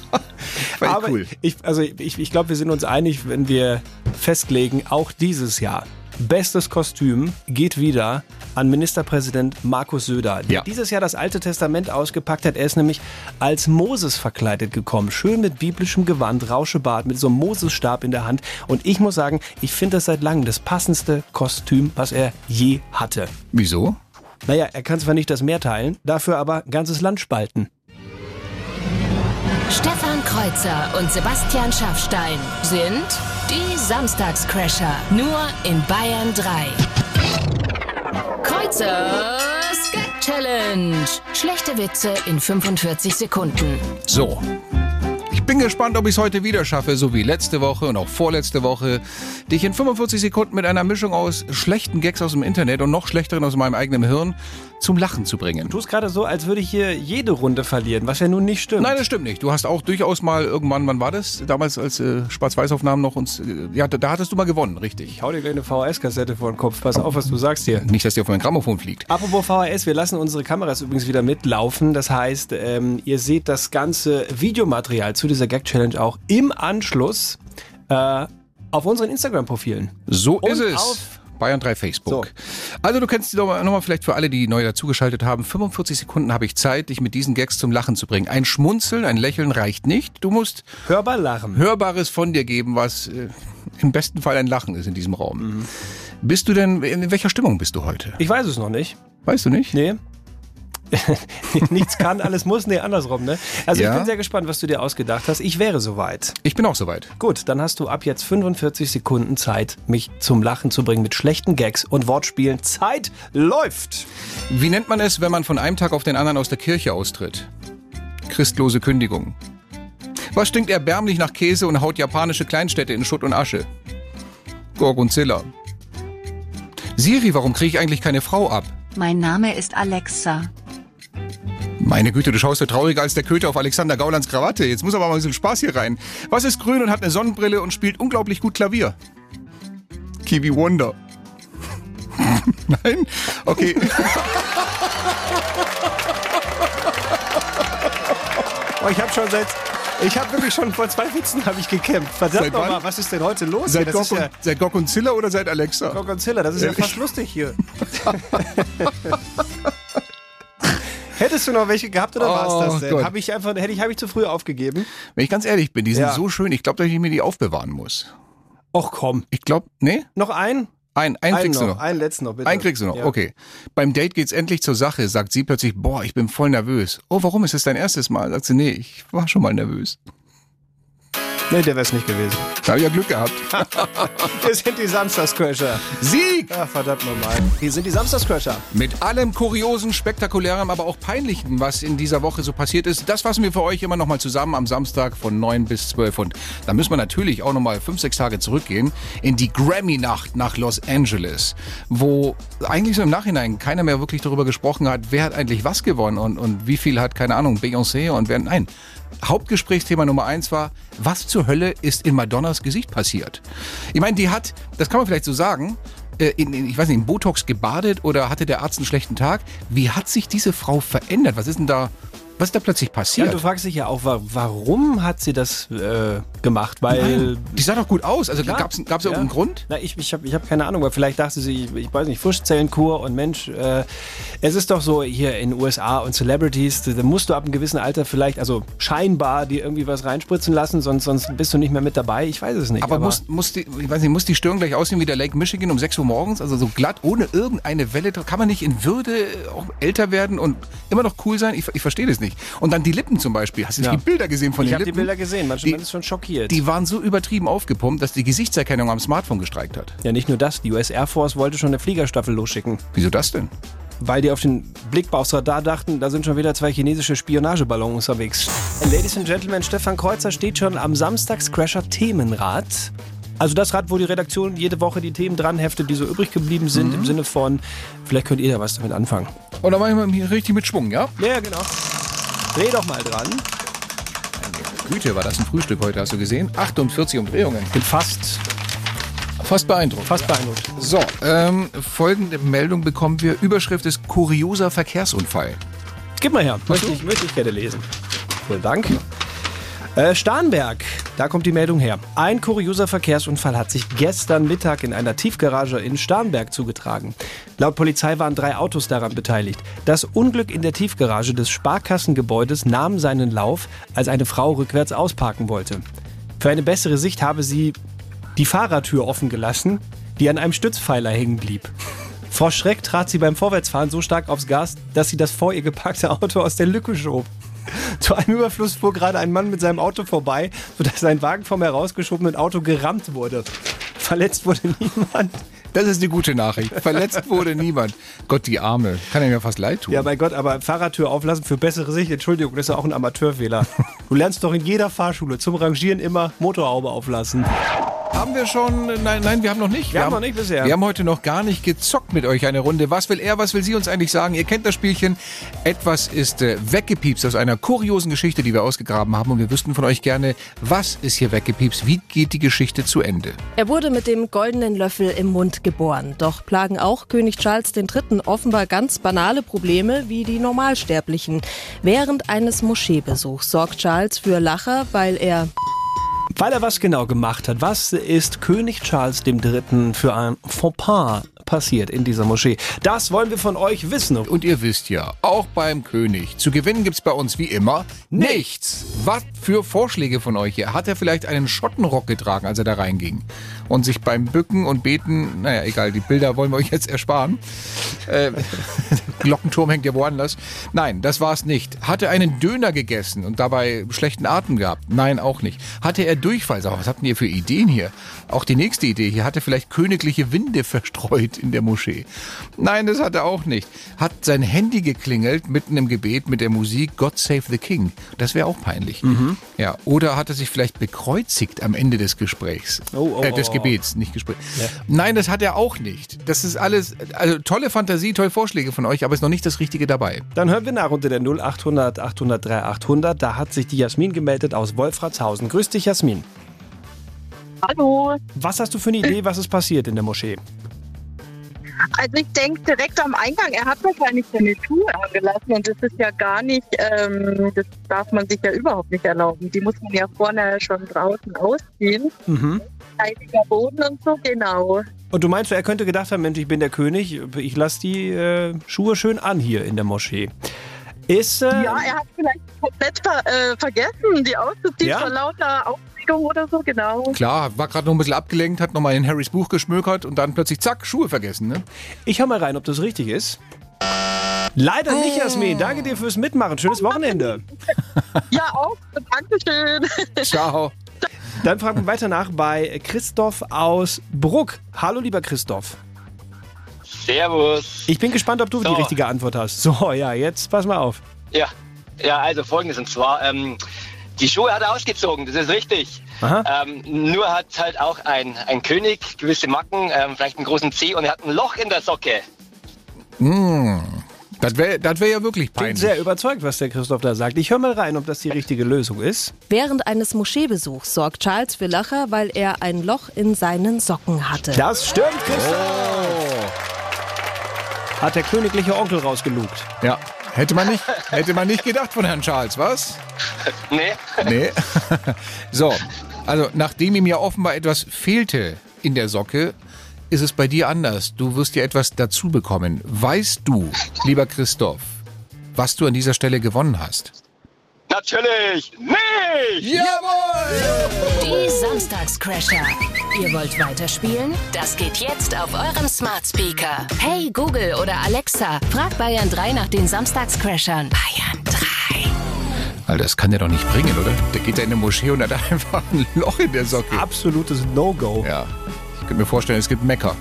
Aber cool. ich, also ich, ich glaube, wir sind uns einig, wenn wir festlegen, auch dieses Jahr. Bestes Kostüm geht wieder an Ministerpräsident Markus Söder, der Ja. dieses Jahr das Alte Testament ausgepackt hat. Er ist nämlich als Moses verkleidet gekommen. Schön mit biblischem Gewand, Rauschebart, mit so einem Mosesstab in der Hand. Und ich muss sagen, ich finde das seit langem das passendste Kostüm, was er je hatte. Wieso? Naja, er kann zwar nicht das Meer teilen, dafür aber ganzes Land spalten. Stefan Kreuzer und Sebastian Schaffstein sind die Samstagscrasher. Nur in Bayern 3. Kreuzers Gag Challenge. Schlechte Witze in 45 Sekunden. So. Ich bin gespannt, ob ich es heute wieder schaffe, so wie letzte Woche und auch vorletzte Woche, dich in 45 Sekunden mit einer Mischung aus schlechten Gags aus dem Internet und noch schlechteren aus meinem eigenen Hirn zum Lachen zu bringen. Du tust gerade so, als würde ich hier jede Runde verlieren, was ja nun nicht stimmt. Nein, das stimmt nicht. Du hast auch durchaus mal irgendwann, wann war das? Damals als äh, Schwarz-Weiß-Aufnahmen noch uns, äh, ja, da, da hattest du mal gewonnen, richtig. Ich hau dir gleich eine VHS-Kassette vor den Kopf. Pass auf, was du sagst hier. Nicht, dass dir auf mein Grammophon fliegt. Apropos VHS, wir lassen unsere Kameras übrigens wieder mitlaufen. Das heißt, ähm, ihr seht das ganze Videomaterial zu dieser Gag-Challenge auch im Anschluss äh, auf unseren Instagram-Profilen. So Und ist es. auf Bayern 3 Facebook. Also du kennst die nochmal noch mal vielleicht für alle, die neu dazugeschaltet haben. 45 Sekunden habe ich Zeit, dich mit diesen Gags zum Lachen zu bringen. Ein Schmunzeln, ein Lächeln reicht nicht. Du musst Hörbar lachen. Hörbares von dir geben, was äh, im besten Fall ein Lachen ist in diesem Raum. Bist du denn, in welcher Stimmung bist du heute? Ich weiß es noch nicht. Weißt du nicht? Nee. Nichts kann, alles muss. Nee, andersrum, ne? Also Ja. ich bin sehr gespannt, was du dir ausgedacht hast. Ich wäre soweit. Ich bin auch soweit. Gut, dann hast du ab jetzt 45 Sekunden Zeit, mich zum Lachen zu bringen mit schlechten Gags und Wortspielen. Zeit läuft! Wie nennt man es, wenn man von einem Tag auf den anderen aus der Kirche austritt? Christlose Kündigung. Was stinkt erbärmlich nach Käse und haut japanische Kleinstädte in Schutt und Asche? Gorgonzilla. Siri, warum kriege ich eigentlich keine Frau ab? Mein Name ist Alexa. Meine Güte, du schaust ja trauriger als der Köter auf Alexander Gaulands Krawatte. Jetzt muss aber mal ein bisschen Spaß hier rein. Was ist grün und hat eine Sonnenbrille und spielt unglaublich gut Klavier? Kiwi Wonder. Nein? Okay. Oh, ich habe schon seit... Ich habe wirklich schon vor zwei Witzen habe ich gekämpft. Verdammt nochmal, was ist denn heute los? Seit ist Gorgon- ja seit Gorgonzilla oder seit Alexa? Gorgonzilla, das ist ja Ehrlich? fast lustig hier. Hättest du noch welche gehabt oder war Oh es das denn? Habe ich einfach, hätte ich, habe ich zu früh aufgegeben? Wenn ich ganz ehrlich bin, die sind Ja. so schön, ich glaube, dass ich mir die aufbewahren muss. Och komm. Ich glaube, nee? Noch ein? Ein, einen Einen kriegst du noch, noch. einen letzten noch, bitte. Einen kriegst du noch, Ja. okay. Beim Date geht's endlich zur Sache, sagt sie plötzlich, boah, ich bin voll nervös. Oh, warum ist es dein erstes Mal? Sagt sie, nee, ich war schon mal nervös. Nee, der wäre es nicht gewesen. Da habe ich ja Glück gehabt. Wir sind die Samstagscrasher. Sieg! Ach, verdammt nochmal. Wir sind die Samstagscrasher. Mit allem Kuriosen, Spektakulärem, aber auch Peinlichen, was in dieser Woche so passiert ist, das fassen wir für euch immer nochmal zusammen am Samstag von 9 bis 12. Und da müssen wir natürlich auch nochmal 5, 6 Tage zurückgehen in die Grammy-Nacht nach Los Angeles, wo eigentlich so im Nachhinein keiner mehr wirklich darüber gesprochen hat, wer hat eigentlich was gewonnen und, und wie viel hat, keine Ahnung, Beyoncé und wer, nein. Hauptgesprächsthema Nummer eins war, was zur Hölle ist in Madonnas Gesicht passiert? Ich meine, die hat, das kann man vielleicht so sagen, äh, in, in, ich weiß nicht, in Botox gebadet oder hatte der Arzt einen schlechten Tag? Wie hat sich diese Frau verändert? Was ist denn da, was ist da plötzlich Ja, passiert? du fragst dich ja auch, wa- warum hat sie das äh, gemacht? Weil Nein, die sah doch gut aus. Also gab's gab's Ja. irgendeinen Grund? Na, ich, ich habe ich hab keine Ahnung, weil vielleicht dachte sie, ich, ich weiß nicht, Frischzellenkur und Mensch, äh, es ist doch so hier in den USA und Celebrities, da musst du ab einem gewissen Alter vielleicht, also scheinbar, dir irgendwie was reinspritzen lassen, sonst, sonst bist du nicht mehr mit dabei. Ich weiß es nicht. Aber, muss, muss, die, ich weiß nicht, muss die Stirn gleich aussehen wie der Lake Michigan um 6 Uhr morgens? Also so glatt, ohne irgendeine Welle. Kann man nicht in Würde auch älter werden und immer noch cool sein? Ich, ich verstehe das nicht. Und dann die Lippen zum Beispiel. Hast du Ja. die Bilder gesehen von ich den habe Lippen? die Bilder gesehen, man, Die- man ist schon schockiert. Die waren so übertrieben aufgepumpt, dass die Gesichtserkennung am Smartphone gestreikt hat. ja, nicht nur das, die US Air Force wollte schon eine Fliegerstaffel losschicken. Wieso das denn? Weil die auf den Blick aufs Radar dachten, da sind schon wieder zwei chinesische Spionageballons unterwegs. Ladies and Gentlemen, Stefan Kreuzer steht schon am Samstagscrasher Themenrad. Also das Rad, wo die Redaktion jede Woche die Themen dran heftet, die so übrig geblieben sind, Mhm. im Sinne von, vielleicht könnt ihr da was damit anfangen. Und dann machen wir hier richtig mit Schwung, ja? Ja, genau. Dreh doch mal dran. Güte, war das ein Frühstück heute, hast du gesehen? 48 Umdrehungen. Bin fast, Fast beeindruckt. fast beeindruckt. So, ähm, folgende Meldung bekommen wir. Überschrift ist kurioser Verkehrsunfall. Gib mal her, möchte ich, möchte ich gerne lesen. Vielen Dank. Äh, Starnberg, da kommt die Meldung her. Ein kurioser Verkehrsunfall hat sich gestern Mittag in einer Tiefgarage in Starnberg zugetragen. Laut Polizei waren drei Autos daran beteiligt. Das Unglück in der Tiefgarage des Sparkassengebäudes nahm seinen Lauf, als eine Frau rückwärts ausparken wollte. Für eine bessere Sicht habe sie die Fahrertür offen gelassen, die an einem Stützpfeiler hängen blieb. Vor Schreck trat sie beim Vorwärtsfahren so stark aufs Gas, dass sie das vor ihr geparkte Auto aus der Lücke schob. Zu einem Überfluss fuhr gerade ein Mann mit seinem Auto vorbei, sodass sein Wagen vom herausgeschobenen Auto gerammt wurde. Verletzt wurde niemand. Das ist die gute Nachricht. Verletzt wurde niemand. Gott, die Arme. Kann ja mir fast leid tun. Ja, mein Gott, aber Fahrradtür auflassen für bessere Sicht, Entschuldigung, das ist ja auch ein Amateurfehler. Du lernst doch in jeder Fahrschule zum Rangieren immer Motorhaube auflassen. Haben wir schon? Nein, nein, wir haben noch nicht. Wir haben noch nicht bisher. Wir haben heute noch gar nicht gezockt mit euch eine Runde. Was will er, was will sie uns eigentlich sagen? Ihr kennt das Spielchen. Etwas ist äh, weggepiepst aus einer kuriosen Geschichte, die wir ausgegraben haben. Und wir wüssten von euch gerne, was ist hier weggepiepst? Wie geht die Geschichte zu Ende? Er wurde mit dem goldenen Löffel im Mund geboren. Doch plagen auch König Charles III. offenbar ganz banale Probleme wie die Normalsterblichen. Während eines Moscheebesuchs sorgt Charles für Lacher, weil er Weil er was genau gemacht hat. Was ist König Charles III. für ein Fauxpas passiert in dieser Moschee? Das wollen wir von euch wissen. Und ihr wisst ja, auch beim König, zu gewinnen gibt's bei uns wie immer nichts. Was für Vorschläge von euch hier? Hat er vielleicht einen Schottenrock getragen, als er da reinging? Und sich beim Bücken und Beten, naja, egal, die Bilder wollen wir euch jetzt ersparen. Äh, Glockenturm hängt ja woanders. Nein, das war's nicht. Hat er einen Döner gegessen und dabei schlechten Atem gehabt? Nein, auch nicht. Hatte er Durchfall? Sag was habt ihr für Ideen hier? Auch die nächste Idee hier. Hat er vielleicht königliche Winde verstreut in der Moschee? Nein, das hat er auch nicht. Hat sein Handy geklingelt mitten im Gebet mit der Musik God Save the King? Das wäre auch peinlich. Ja, oder hat er sich vielleicht bekreuzigt am Ende des Gesprächs? Oh, oh, äh, des oh, oh. Gebets, nicht Gespräch. Nein, das hat er auch nicht. Das ist alles, also tolle Fantasie, tolle Vorschläge von euch, aber ist noch nicht das Richtige dabei. Dann hören wir nach unter der 0800 800 3800. Da hat sich die Jasmin gemeldet aus Wolfratshausen. Grüß dich, Jasmin. Hallo. Was hast du für eine Idee, was ist passiert in der Moschee? Also ich denke direkt am Eingang, er hat wahrscheinlich seine Schuhe angelassen und das ist ja gar nicht, ähm, das darf man sich ja überhaupt nicht erlauben. Die muss man ja vorne schon draußen ausziehen. Mhm. Heiliger Boden und so, genau. Und du meinst, er könnte gedacht haben, Mensch, ich bin der König, ich lasse die äh, Schuhe schön an hier in der Moschee. Ist, äh, Ja, er hat vielleicht komplett ver äh, vergessen, die auszuziehen Ja? vor lauter Aufregung oder so, genau. Klar, war gerade noch ein bisschen abgelenkt, hat nochmal in Harrys Buch geschmökert und dann plötzlich zack, Schuhe vergessen, ne? Ich hör mal rein, ob das richtig ist. Leider nicht, Jasmin. Danke dir fürs Mitmachen. Schönes Wochenende. Ja, auch. Dankeschön. Ciao. Dann fragen wir weiter nach bei Christoph aus Bruck. Hallo, lieber Christoph. Servus. Ich bin gespannt, ob du So. die richtige Antwort hast. So, ja, jetzt pass mal auf. Ja, ja, also folgendes und zwar, ähm, die Schuhe hat er ausgezogen, das ist richtig. Aha. Ähm, nur hat halt auch ein, ein König gewisse Macken, ähm, vielleicht einen großen Zeh und er hat ein Loch in der Socke. Hm, das wäre das wär ja wirklich Bin peinlich. sehr überzeugt, was der Christoph da sagt. Ich höre mal rein, ob das die richtige Lösung ist. Während eines Moscheebesuchs sorgt Charles für Lacher, weil er ein Loch in seinen Socken hatte. Das stimmt, Christoph. Hat der königliche Onkel rausgelugt. Ja, hätte man nicht, hätte man nicht gedacht von Herrn Charles, was? Nee. Nee. so, also nachdem ihm ja offenbar etwas fehlte in der Socke, ist es bei dir anders. Du wirst ja etwas dazu bekommen. Weißt du, lieber Christoph, was du an dieser Stelle gewonnen hast? Natürlich nicht! Die Samstagscrasher. Ihr wollt weiterspielen? Das geht jetzt auf eurem Smart Speaker. Hey Google oder Alexa, frag Bayern 3 nach den Samstagscrashern. Bayern 3. Alter, das kann der doch nicht bringen, oder? Der geht da in eine Moschee und hat einfach ein Loch in der Socke. Absolutes No-Go. Ja. Ich könnte mir vorstellen, es gibt Mecker.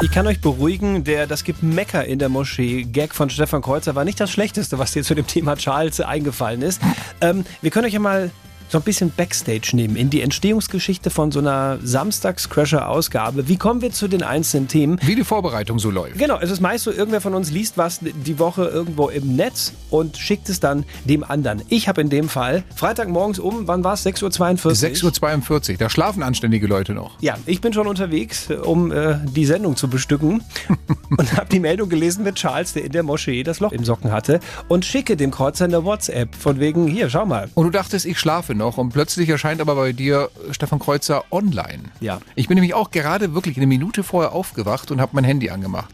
Ich kann euch beruhigen, der Das gibt Mecker in der Moschee Gag von Stefan Kreuzer war nicht das Schlechteste, was dir zu dem Thema Charles eingefallen ist. Ähm, wir können euch ja mal so ein bisschen Backstage nehmen in die Entstehungsgeschichte von so einer Samstags-Crasher-Ausgabe. Wie kommen wir zu den einzelnen Themen? Wie die Vorbereitung so läuft. Genau, es ist meist so, irgendwer von uns liest was die Woche irgendwo im Netz und schickt es dann dem anderen. Ich habe in dem Fall Freitagmorgens um, wann war es? 6.42 Uhr? 6.42 Uhr, da schlafen anständige Leute noch. Ja, ich bin schon unterwegs, um äh, die Sendung zu bestücken und habe die Meldung gelesen mit Charles, der in der Moschee das Loch im Socken hatte und schicke dem Kreuzer eine WhatsApp von wegen, hier, schau mal. Und du dachtest, ich schlafe noch und plötzlich erscheint aber bei dir Stefan Kreuzer online. Ja. Ich bin nämlich auch gerade wirklich eine Minute vorher aufgewacht und habe mein Handy angemacht.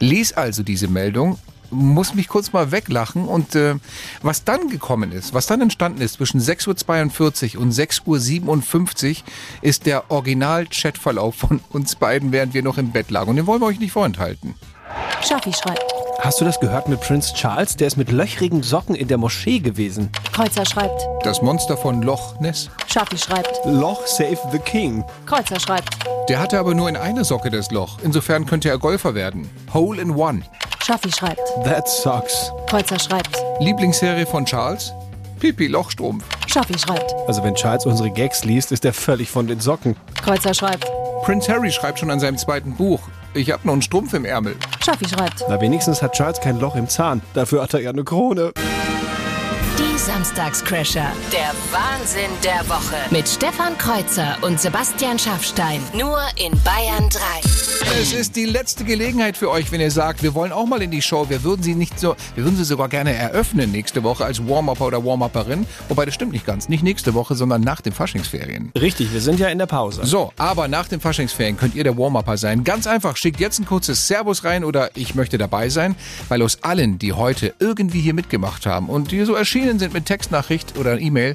Les also diese Meldung, muss mich kurz mal weglachen und äh, was dann gekommen ist, was dann entstanden ist zwischen 6.42 Uhr und 6.57 Uhr ist der Original-Chatverlauf von uns beiden, während wir noch im Bett lagen. Und den wollen wir euch nicht vorenthalten. Schaffi schreibt. Hast du das gehört mit Prince Charles? Der ist mit löchrigen Socken in der Moschee gewesen. Kreuzer schreibt. Das Monster von Loch Ness. Schaffi schreibt. Loch Save the King. Kreuzer schreibt. Der hatte aber nur in eine Socke das Loch. Insofern könnte er Golfer werden. Hole in One. Schaffi schreibt. That sucks. Kreuzer schreibt. Lieblingsserie von Charles? Pipi Lochstrumpf. Schaffi schreibt. Also wenn Charles unsere Gags liest, ist er völlig von den Socken. Kreuzer schreibt. Prince Harry schreibt schon an seinem zweiten Buch. Ich hab noch einen Strumpf im Ärmel. Schaffi schreibt. Na, wenigstens hat Charles kein Loch im Zahn. Dafür hat er ja eine Krone. Samstagscrasher. Der Wahnsinn der Woche. Mit Stefan Kreuzer und Sebastian Schaffstein. Nur in Bayern 3. Es ist die letzte Gelegenheit für euch, wenn ihr sagt, wir wollen auch mal in die Show. Wir würden sie nicht so, wir würden sie sogar gerne eröffnen nächste Woche als Warm-Upper oder Warm-Upperin. Wobei das stimmt nicht ganz. Nicht nächste Woche, sondern nach den Faschingsferien. Richtig, wir sind ja in der Pause. So, aber nach den Faschingsferien könnt ihr der Warm-Upper sein. Ganz einfach, schickt jetzt ein kurzes Servus rein oder ich möchte dabei sein, weil aus allen, die heute irgendwie hier mitgemacht haben und die so erschienen sind mit Textnachricht oder E-Mail,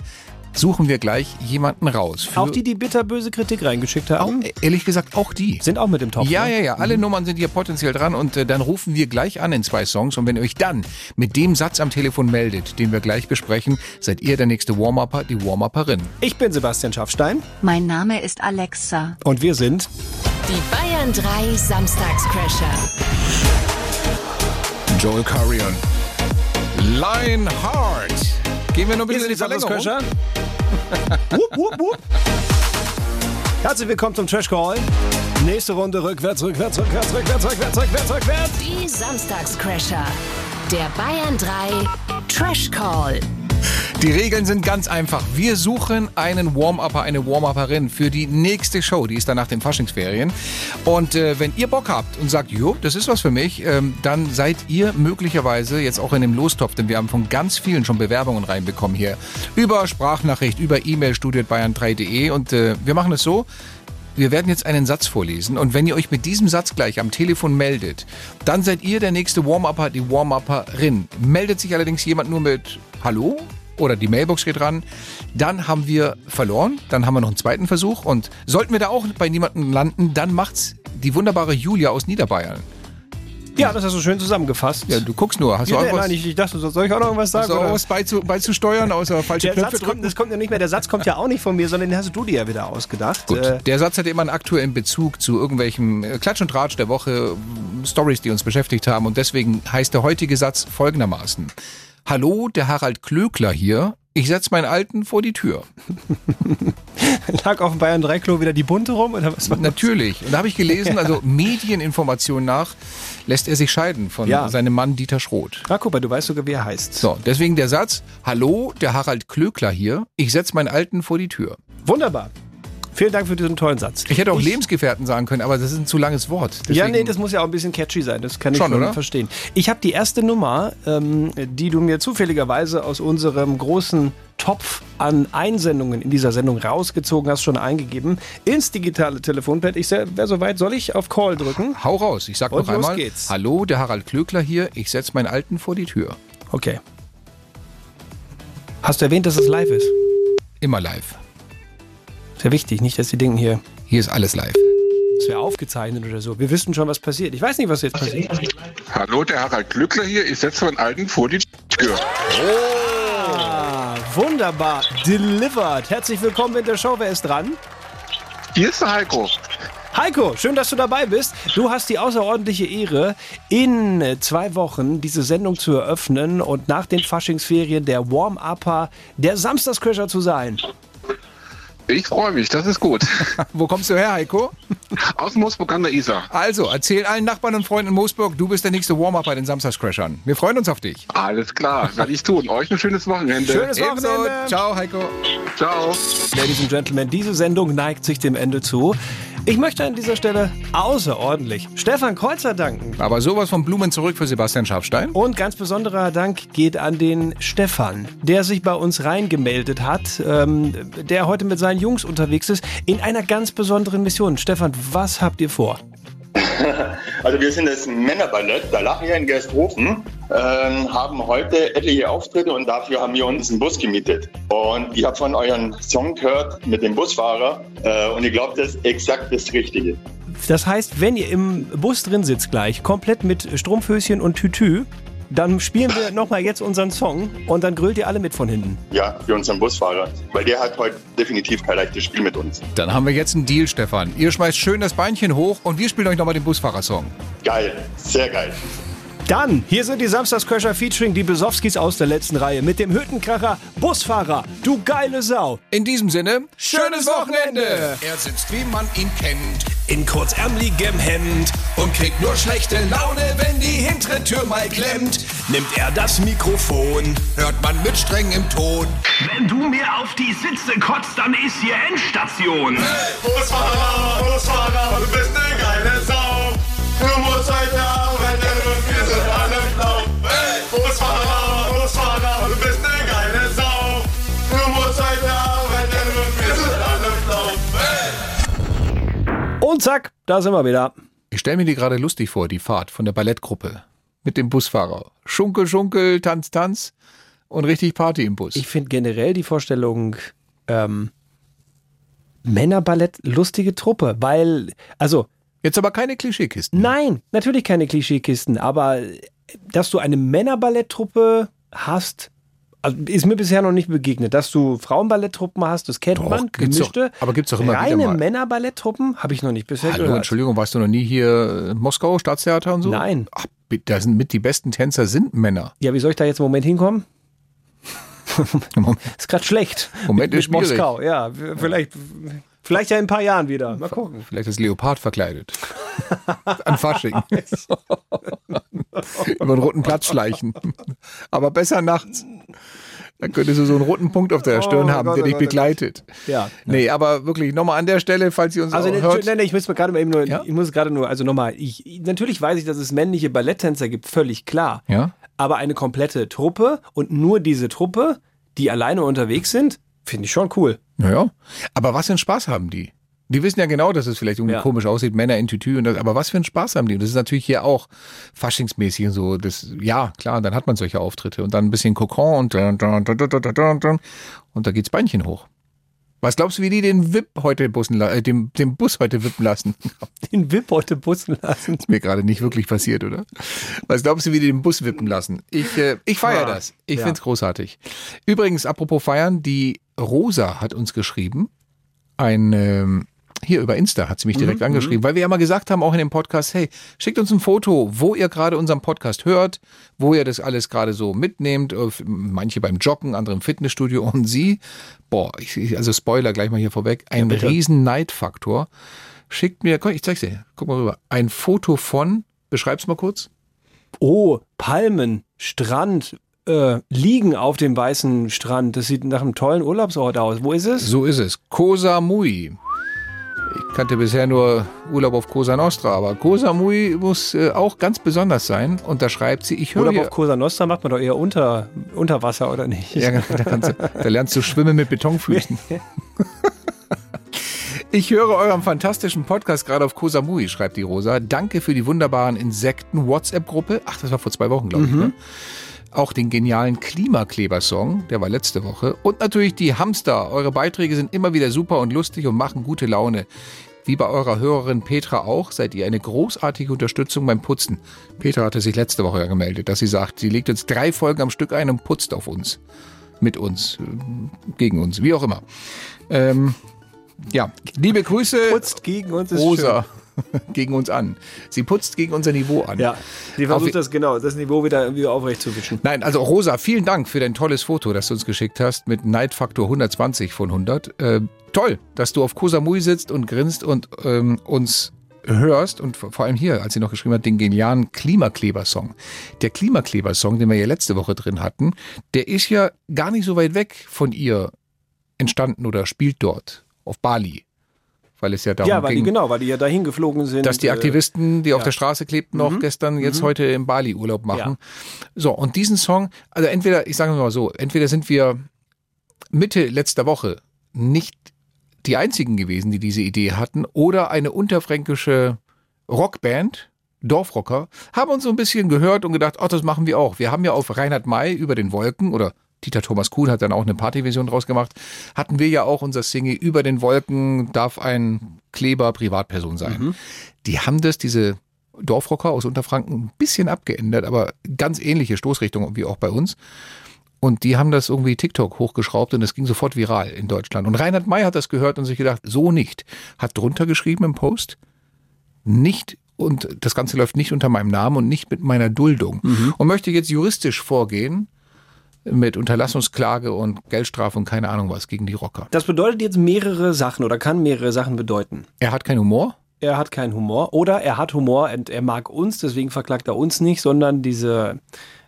suchen wir gleich jemanden raus. Für Auch die, die bitterböse Kritik reingeschickt haben, Ehrlich gesagt, auch die. sind auch mit im Topf. Ja, ne? ja, ja. Alle Nummern sind hier potenziell dran und äh, dann rufen wir gleich an in zwei Songs. Und wenn ihr euch dann mit dem Satz am Telefon meldet, den wir gleich besprechen, seid ihr der nächste Warm-Upper, die Warm-Upperin. Ich bin Sebastian Schaffstein Mein Name ist Alexa. und wir sind Die Bayern 3 Samstagscrasher. Joel Carrion. Lionheart. Gehen wir noch ein bisschen in die Verlängerung. Samstagscrasher. wup, wup, wup. Herzlich willkommen zum Trash Call. Nächste Runde rückwärts, rückwärts, rückwärts, rückwärts, rückwärts, rückwärts, rückwärts. Die Samstagscrasher. Der Bayern 3 Trash Call. Die Regeln sind ganz einfach. Wir suchen einen Warm-Upper, eine Warm-Upperin für die nächste Show. Die ist dann nach den Faschingsferien. Und äh, wenn ihr Bock habt und sagt, jo, das ist was für mich, ähm, dann seid ihr möglicherweise jetzt auch in dem Lostopf, denn wir haben von ganz vielen schon Bewerbungen reinbekommen hier. Über Sprachnachricht, über E-Mail studiotbayern3.de und äh, wir machen es so, wir werden jetzt einen Satz vorlesen und wenn ihr euch mit diesem Satz gleich am Telefon meldet, dann seid ihr der nächste Warm-Upper, die Warm-Upperin. Meldet sich allerdings jemand nur mit Hallo oder die Mailbox geht ran, dann haben wir verloren, dann haben wir noch einen zweiten Versuch und sollten wir da auch bei niemandem landen, dann macht's die wunderbare Julia aus Niederbayern. Ja, das hast du schön zusammengefasst. Ja, du guckst nur, hast Ja, du irgendwas, nein, ich, ich dachte, soll ich auch noch irgendwas sagen? hast du auch oder? was beizu, beizusteuern, außer falsche Der Knöpfe Satz drücken? kommt, das kommt ja nicht mehr. Der Satz kommt ja auch nicht von mir, sondern den hast du dir ja wieder ausgedacht. Gut, Äh, der Satz hat immer einen aktuellen Bezug zu irgendwelchem äh, Klatsch und Tratsch der Woche, Stories, die uns beschäftigt haben. Und deswegen heißt der heutige Satz folgendermaßen. Hallo, der Harald Klöckler hier. Ich setz meinen Alten vor die Tür. lag auf dem Bayern 3 Klo wieder die bunte rum oder was? Natürlich. Und da habe ich gelesen, also Medieninformationen nach, lässt er sich scheiden von Ja. seinem Mann Dieter Schroth. Ah, guck mal, du weißt sogar, wie er heißt. So, deswegen der Satz, Hallo, der Harald Klöckler hier. Ich setz meinen Alten vor die Tür. Wunderbar. Vielen Dank für diesen tollen Satz. Ich hätte auch Lebensgefährten sagen können, aber das ist ein zu langes Wort. ja, Deswegen- nee, das muss ja auch ein bisschen catchy sein. Das kann ich Schon, schon verstehen. Ich habe die erste Nummer, ähm, die du mir zufälligerweise aus unserem großen Topf an Einsendungen in dieser Sendung rausgezogen hast, schon eingegeben. Ins digitale Telefonpad. Ich wäre soweit. Soll ich auf Call drücken? Hau raus. Ich sag Und noch einmal. geht's. Hallo, der Harald Klöckler hier. Ich setz meinen Alten vor die Tür. Okay. Hast du erwähnt, dass es live ist? Immer live. Sehr wichtig, nicht, dass die denken hier. Hier ist alles live. Es wäre aufgezeichnet oder so. Wir wissen schon, was passiert. Ich weiß nicht, was jetzt passiert. Hallo, der Harald Glückler hier. Ich setze meinen Alten vor die Tür. Ah, wunderbar. Delivered. Herzlich willkommen in der Show. Wer ist dran? Hier ist der Heiko. Heiko, schön, dass du dabei bist. Du hast die außerordentliche Ehre, in zwei Wochen diese Sendung zu eröffnen und nach den Faschingsferien der Warm-Upper der Samstagscrasher zu sein. Ich freue mich, das ist gut. Wo kommst du her, Heiko? Aus Moosburg an der Isar. Also, erzähl allen Nachbarn und Freunden in Moosburg, du bist der nächste Warm-Up bei den Samstagscrashern. Wir freuen uns auf dich. Alles klar, werde ich tun. Euch ein schönes Wochenende. Schönes Ebenso. Wochenende. Ciao, Heiko. Ciao. Ladies and Gentlemen, diese Sendung neigt sich dem Ende zu. Ich möchte an dieser Stelle außerordentlich Stefan Kreuzer danken. Aber sowas von Blumen zurück für Sebastian Schafstein. Und ganz besonderer Dank geht an den Stefan, der sich bei uns reingemeldet hat, ähm, der heute mit seinen Jungs unterwegs ist, in einer ganz besonderen Mission. Stefan, was habt ihr vor? Also wir sind das Männerballett der Lachia in Gersthofen, ähm, haben heute etliche Auftritte und dafür haben wir uns einen Bus gemietet. Und ich habe von euren Song gehört mit dem Busfahrer äh, und ich glaube, das ist exakt das Richtige. Das heißt, wenn ihr im Bus drin sitzt gleich, komplett mit Strumpfhöschen und Tütü, dann spielen wir nochmal jetzt unseren Song und dann grüllt ihr alle mit von hinten. Ja, für unseren Busfahrer, weil der hat heute definitiv kein leichtes Spiel mit uns. Dann haben wir jetzt einen Deal, Stefan. Ihr schmeißt schön das Beinchen hoch und wir spielen euch nochmal den Busfahrersong. Geil, sehr geil. Dann, hier sind die Samstagscrasher featuring die Besowskis aus der letzten Reihe mit dem Hüttenkracher Busfahrer, du geile Sau. In diesem Sinne, schönes Wochenende! Er sitzt, wie man ihn kennt, in kurzärmeligem Hemd und kriegt nur schlechte Laune, wenn die hintere Tür mal klemmt. Nimmt er das Mikrofon, hört man mit strengem Ton. Wenn du mir auf die Sitze kotzt, dann ist hier Endstation. Hey, Busfahrer, Busfahrer, du bist ne geile Sau. Und zack, da sind wir wieder. Ich stelle mir die gerade lustig vor, die Fahrt von der Ballettgruppe mit dem Busfahrer. Schunkel, Schunkel, Tanz, Tanz und richtig Party im Bus. Ich finde generell die Vorstellung ähm, Männerballett lustige Truppe, weil, also. Jetzt aber keine Klischeekisten. Nein, natürlich keine Klischeekisten, aber dass du eine Männerballetttruppe hast, also ist mir bisher noch nicht begegnet, dass du Frauenballetttruppen hast, das kennt Doch, man, gemischte. doch- aber gibt's doch immer Reine. Männerballetttruppen habe ich noch nicht bisher Hallo, gehört. Entschuldigung, warst du noch nie hier in Moskau, Staatstheater und so? Nein. Ach, da sind mit die besten Tänzer sind Männer. Ja, wie soll ich da jetzt im Moment hinkommen? ist gerade schlecht. Moment mit, ist schwierig. Moskau, ja, vielleicht, vielleicht ja in ein paar Jahren wieder. Mal gucken. Vielleicht ist Leopard verkleidet. An Fasching. Über den roten Platz schleichen. Aber besser nachts. Dann könntest du so einen roten Punkt auf der Stirn Oh haben, Gott, der oh dich Gott, oh begleitet. Ja. Nee, aber wirklich, nochmal an der Stelle, falls ihr uns Also auch ne, hört. nein, nein, ich muss gerade mal eben nur, ich muss gerade nur, also nochmal, ich, natürlich weiß ich, dass es männliche Balletttänzer gibt, völlig klar. Ja. Aber eine komplette Truppe und nur diese Truppe, die alleine unterwegs sind, finde ich schon cool. Naja. Aber was für einen Spaß haben die? Die wissen ja genau, dass es vielleicht irgendwie Ja. komisch aussieht, Männer in Tütü und das, aber was für einen Spaß haben die? Und das ist natürlich hier auch faschingsmäßig und so. Das, ja, klar, dann hat man solche Auftritte und dann ein bisschen Kokon und und da geht's Beinchen hoch. Was glaubst du, wie die den Wip heute bussen, äh, dem, dem Bus heute wippen lassen? Den Wip heute bussen lassen. Ist mir gerade nicht wirklich passiert, oder? Was glaubst du, wie die den Bus wippen lassen? Ich, äh, ich feiere Ah, das. Ich ja. find's großartig. Übrigens, apropos feiern, die Rosa hat uns geschrieben. Ein, ähm, hier über Insta hat sie mich direkt Mhm, angeschrieben, weil wir ja mal gesagt haben, auch in dem Podcast, hey, schickt uns ein Foto, wo ihr gerade unseren Podcast hört, wo ihr das alles gerade so mitnehmt. Äh, Manche beim Joggen, andere im Fitnessstudio und sie, boah, ich, also Spoiler gleich mal hier vorweg, ein bitte. riesen Neidfaktor. Schickt mir, komm, ich zeig's dir, guck mal rüber, ein Foto von, beschreib's mal kurz. Oh, Palmen, Strand, äh, liegen auf dem weißen Strand. Das sieht nach einem tollen Urlaubsort aus. Wo ist es? So ist es. Koh Samui. Ich kannte bisher nur Urlaub auf Cosa Nostra, aber Koh Samui muss äh, auch ganz besonders sein. Und da schreibt sie, ich höre Urlaub auf Cosa Nostra macht man doch eher unter, unter Wasser, oder nicht? Ja, genau, da, du, da lernst du schwimmen mit Betonfüßen. Ich höre euren fantastischen Podcast gerade auf Koh Samui, schreibt die Rosa. Danke für die wunderbaren Insekten-WhatsApp-Gruppe. Ach, das war vor zwei Wochen, glaube ich. Ne? Auch den genialen Klimakleber-Song, der war letzte Woche. Und natürlich die Hamster. Eure Beiträge sind immer wieder super und lustig und machen gute Laune. Wie bei eurer Hörerin Petra auch, seid ihr eine großartige Unterstützung beim Putzen. Petra hatte sich letzte Woche ja gemeldet, dass sie sagt, sie legt uns drei Folgen am Stück ein und putzt auf uns. Mit uns. Gegen uns. Wie auch immer. Ähm, ja, liebe Grüße. Putzt gegen uns ist Rosa. gegen uns an. Sie putzt gegen unser Niveau an. Ja, Auf- versucht das genau, das Niveau wieder, wieder aufrecht zu wischen. Nein, also Rosa, vielen Dank für dein tolles Foto, das du uns geschickt hast mit Neidfaktor 120 von 100. Äh, toll, dass du auf Koh Samui sitzt und grinst und ähm, uns hörst und vor vor allem hier, als sie noch geschrieben hat, den genialen Klimakleber-Song. Der Klimakleber-Song, den wir ja letzte Woche drin hatten, der ist ja gar nicht so weit weg von ihr entstanden oder spielt dort auf Bali. Weil es ja darum Ja, weil die, ging, genau, weil die ja dahin geflogen sind. dass die äh, Aktivisten, die auf ja. der Straße klebten, noch Mhm. gestern jetzt Mhm. heute im Bali Urlaub machen. So, und diesen Song, also entweder, ich sage mal so, entweder sind wir Mitte letzter Woche nicht die einzigen gewesen, die diese Idee hatten, oder eine unterfränkische Rockband, Dorfrocker, haben uns so ein bisschen gehört und gedacht, oh, das machen wir auch. Wir haben ja auf Reinhard May über den Wolken oder Dieter Thomas Kuhn hat dann auch eine Partyversion draus gemacht, hatten wir ja auch unser Single über den Wolken darf ein Kleber Privatperson sein. Die haben das, diese Dorfrocker aus Unterfranken, ein bisschen abgeändert, aber ganz ähnliche Stoßrichtung wie auch bei uns. Und die haben das irgendwie TikTok hochgeschraubt und es ging sofort viral in Deutschland. Und Reinhard May hat das gehört und sich gedacht, so nicht. Hat drunter geschrieben im Post, nicht und das Ganze läuft nicht unter meinem Namen und nicht mit meiner Duldung. Und möchte jetzt juristisch vorgehen mit Unterlassungsklage und Geldstrafe und keine Ahnung was gegen die Rocker. Das bedeutet jetzt mehrere Sachen oder kann mehrere Sachen bedeuten. Er hat keinen Humor. Er hat keinen Humor oder er hat Humor und er mag uns, deswegen verklagt er uns nicht, sondern diese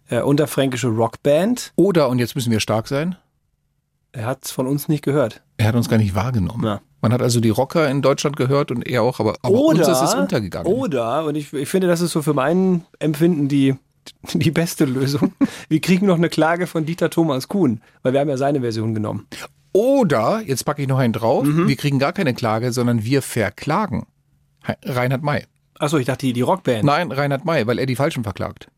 äh, unterfränkische Rockband. Oder, und jetzt müssen wir stark sein, Er hat es von uns nicht gehört. er hat uns gar nicht wahrgenommen. Man hat also die Rocker in Deutschland gehört und er auch, aber, aber oder, uns ist es untergegangen. Oder, und ich, ich finde, das ist so für mein Empfinden die, die beste Lösung. Wir kriegen noch eine Klage von Dieter Thomas Kuhn, weil wir haben ja seine Version genommen. Oder, jetzt packe ich noch einen drauf, Mhm. wir kriegen gar keine Klage, sondern wir verklagen. Reinhard May. Achso, ich dachte, die, die Rockband. Nein, Reinhard May, weil er die Falschen verklagt.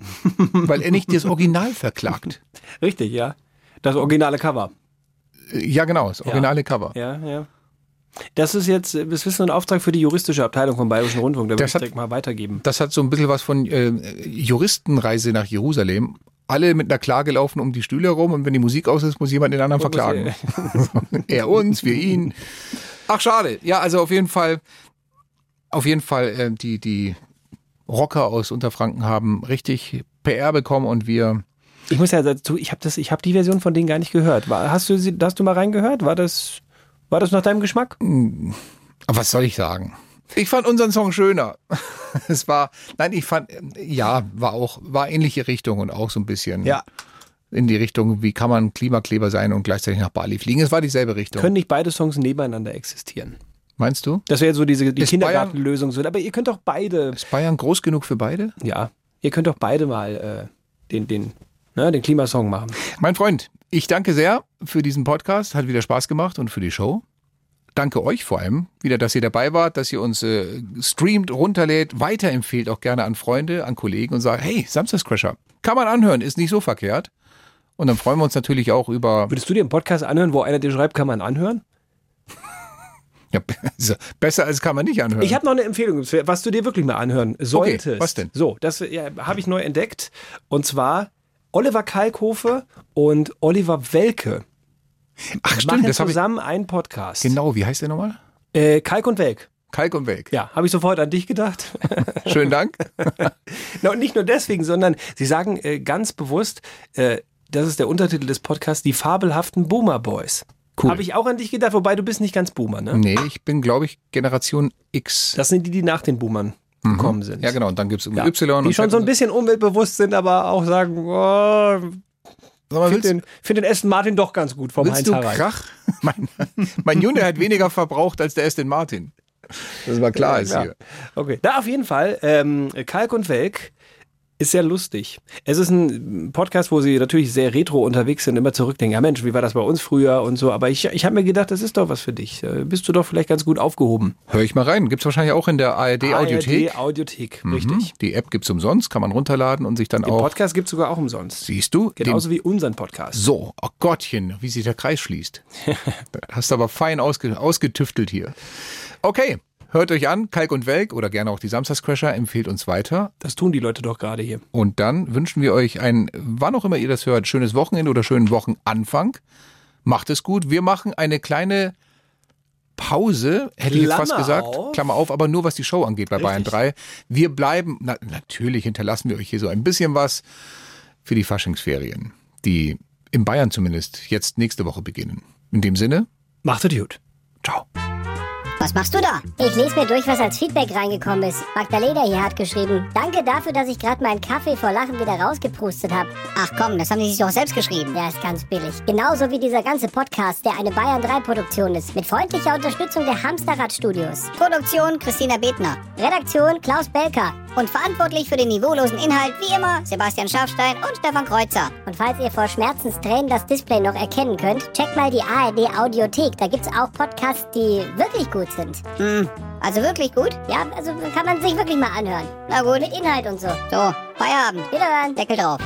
weil er nicht das Original verklagt. Richtig, ja. Das originale Cover. Ja, genau, das originale Cover. Ja, ja. Das ist jetzt, das ist ein Auftrag für die juristische Abteilung vom Bayerischen Rundfunk. Da würde ich direkt mal weitergeben. Das hat so ein bisschen was von äh, Juristenreise nach Jerusalem. Alle mit einer Klage laufen um die Stühle herum und wenn die Musik aus ist, muss jemand den anderen verklagen. er uns, wir ihn. Ach, schade. Ja, also auf jeden Fall, auf jeden Fall, äh, die, die Rocker aus Unterfranken haben richtig PR bekommen und wir. Ich muss ja dazu, ich habe das, ich habe die Version von denen gar nicht gehört. War, hast du sie, hast du mal reingehört? War das, war das nach deinem Geschmack? Aber was soll ich sagen? Ich fand unseren Song schöner. Es war, nein, ich fand, äh, ja, war auch, war ähnliche Richtung und auch so ein bisschen. Ja. In die Richtung, wie kann man Klimakleber sein und gleichzeitig nach Bali fliegen? Es war dieselbe Richtung. Können nicht beide Songs nebeneinander existieren? Meinst du? Das wäre so diese die Ist Kindergartenlösung. So. Aber ihr könnt doch beide. Ist Bayern groß genug für beide? Ja. Ihr könnt doch beide mal äh, den, den, ne, den Klimasong machen. Mein Freund, ich danke sehr für diesen Podcast. Hat wieder Spaß gemacht und für die Show. Danke euch vor allem wieder, dass ihr dabei wart, dass ihr uns äh, streamt, runterlädt, weiterempfehlt auch gerne an Freunde, an Kollegen und sagt, hey, Samstagscrasher, kann man anhören, ist nicht so verkehrt. Und dann freuen wir uns natürlich auch über. Würdest du dir einen Podcast anhören, wo einer dir schreibt, kann man anhören? Ja, besser als kann man nicht anhören. Ich habe noch eine Empfehlung, was du dir wirklich mal anhören solltest. was denn? So, das ja, habe ich neu entdeckt. Und zwar Oliver Kalkofe und Oliver Welke. Ach machen stimmt, das habe ich. zusammen einen Podcast. Genau, wie heißt der nochmal? Äh, Kalk und Welk. Kalk und Welk. Ja, habe ich sofort an dich gedacht. Schönen Dank. Na, und nicht nur deswegen, sondern sie sagen äh, ganz bewusst, äh, das ist der Untertitel des Podcasts, die fabelhaften Boomer Boys. Cool. Habe ich auch an dich gedacht, wobei du bist nicht ganz Boomer, ne? Nee, ich bin, glaube ich, Generation X. Das sind die, die nach den Boomern gekommen sind. Ja, genau. Und dann gibt es Ja, Y. die und schon Z so ein bisschen umweltbewusst sind, aber auch sagen, oh, finde den, find den Aston Martin doch ganz gut vom willst Heinz du Harald. Krach? Mein, mein Junge hat weniger verbraucht als der Aston Martin. Das war klar ist Ja, hier. Okay, na auf jeden Fall, ähm, Kalk und Welk ist sehr lustig. Es ist ein Podcast, wo sie natürlich sehr retro unterwegs sind, immer zurückdenken, ja Mensch, wie war das bei uns früher und so, aber ich, ich habe mir gedacht, das ist doch was für dich. Äh, Bist du doch vielleicht ganz gut aufgehoben. Hör ich mal rein. Gibt's wahrscheinlich auch in der ARD Audiothek. ARD Audiothek, Mhm. richtig. Die App gibt's umsonst, kann man runterladen und sich dann Den auch. Podcast gibt es sogar auch umsonst. Siehst du? Genauso Den- wie unseren Podcast. So, oh Gottchen, wie sich der Kreis schließt. Hast aber fein ausge, ausgetüftelt hier. Okay, hört euch an, Kalk und Welk oder gerne auch die Samstagscrasher, empfehlt uns weiter. Das tun die Leute doch gerade hier. Und dann wünschen wir euch ein, wann auch immer ihr das hört, schönes Wochenende oder schönen Wochenanfang. Macht es gut. Wir machen eine kleine Pause, hätte ich jetzt fast Klammer gesagt. auf. Klammer auf, aber nur was die Show angeht bei Bayern 3. Wir bleiben, na, natürlich hinterlassen wir euch hier so ein bisschen was für die Faschingsferien, die in Bayern zumindest jetzt nächste Woche beginnen. In dem Sinne, macht es gut. Ciao. Was machst du da? Ich lese mir durch, was als Feedback reingekommen ist. Magdalena hier hat geschrieben, danke dafür, dass ich gerade meinen Kaffee vor Lachen wieder rausgeprustet habe. Ach komm, das haben die sich doch selbst geschrieben. Ja, ist ganz billig. Genauso wie dieser ganze Podcast, der eine Bayern 3 Produktion ist. Mit freundlicher Unterstützung der Hamsterrad Studios. Produktion Christina Betner. Redaktion Klaus Belker. Und verantwortlich für den niveaulosen Inhalt, wie immer, Sebastian Schafstein und Stefan Kreuzer. Und falls ihr vor Schmerzenstränen das Display noch erkennen könnt, checkt mal die ARD Audiothek. Da gibt's auch Podcasts, die wirklich gut sind. Hm, also wirklich gut? Ja, also kann man sich wirklich mal anhören. Na gut, mit Inhalt und so. So, Feierabend. Wiederhören. Deckel drauf.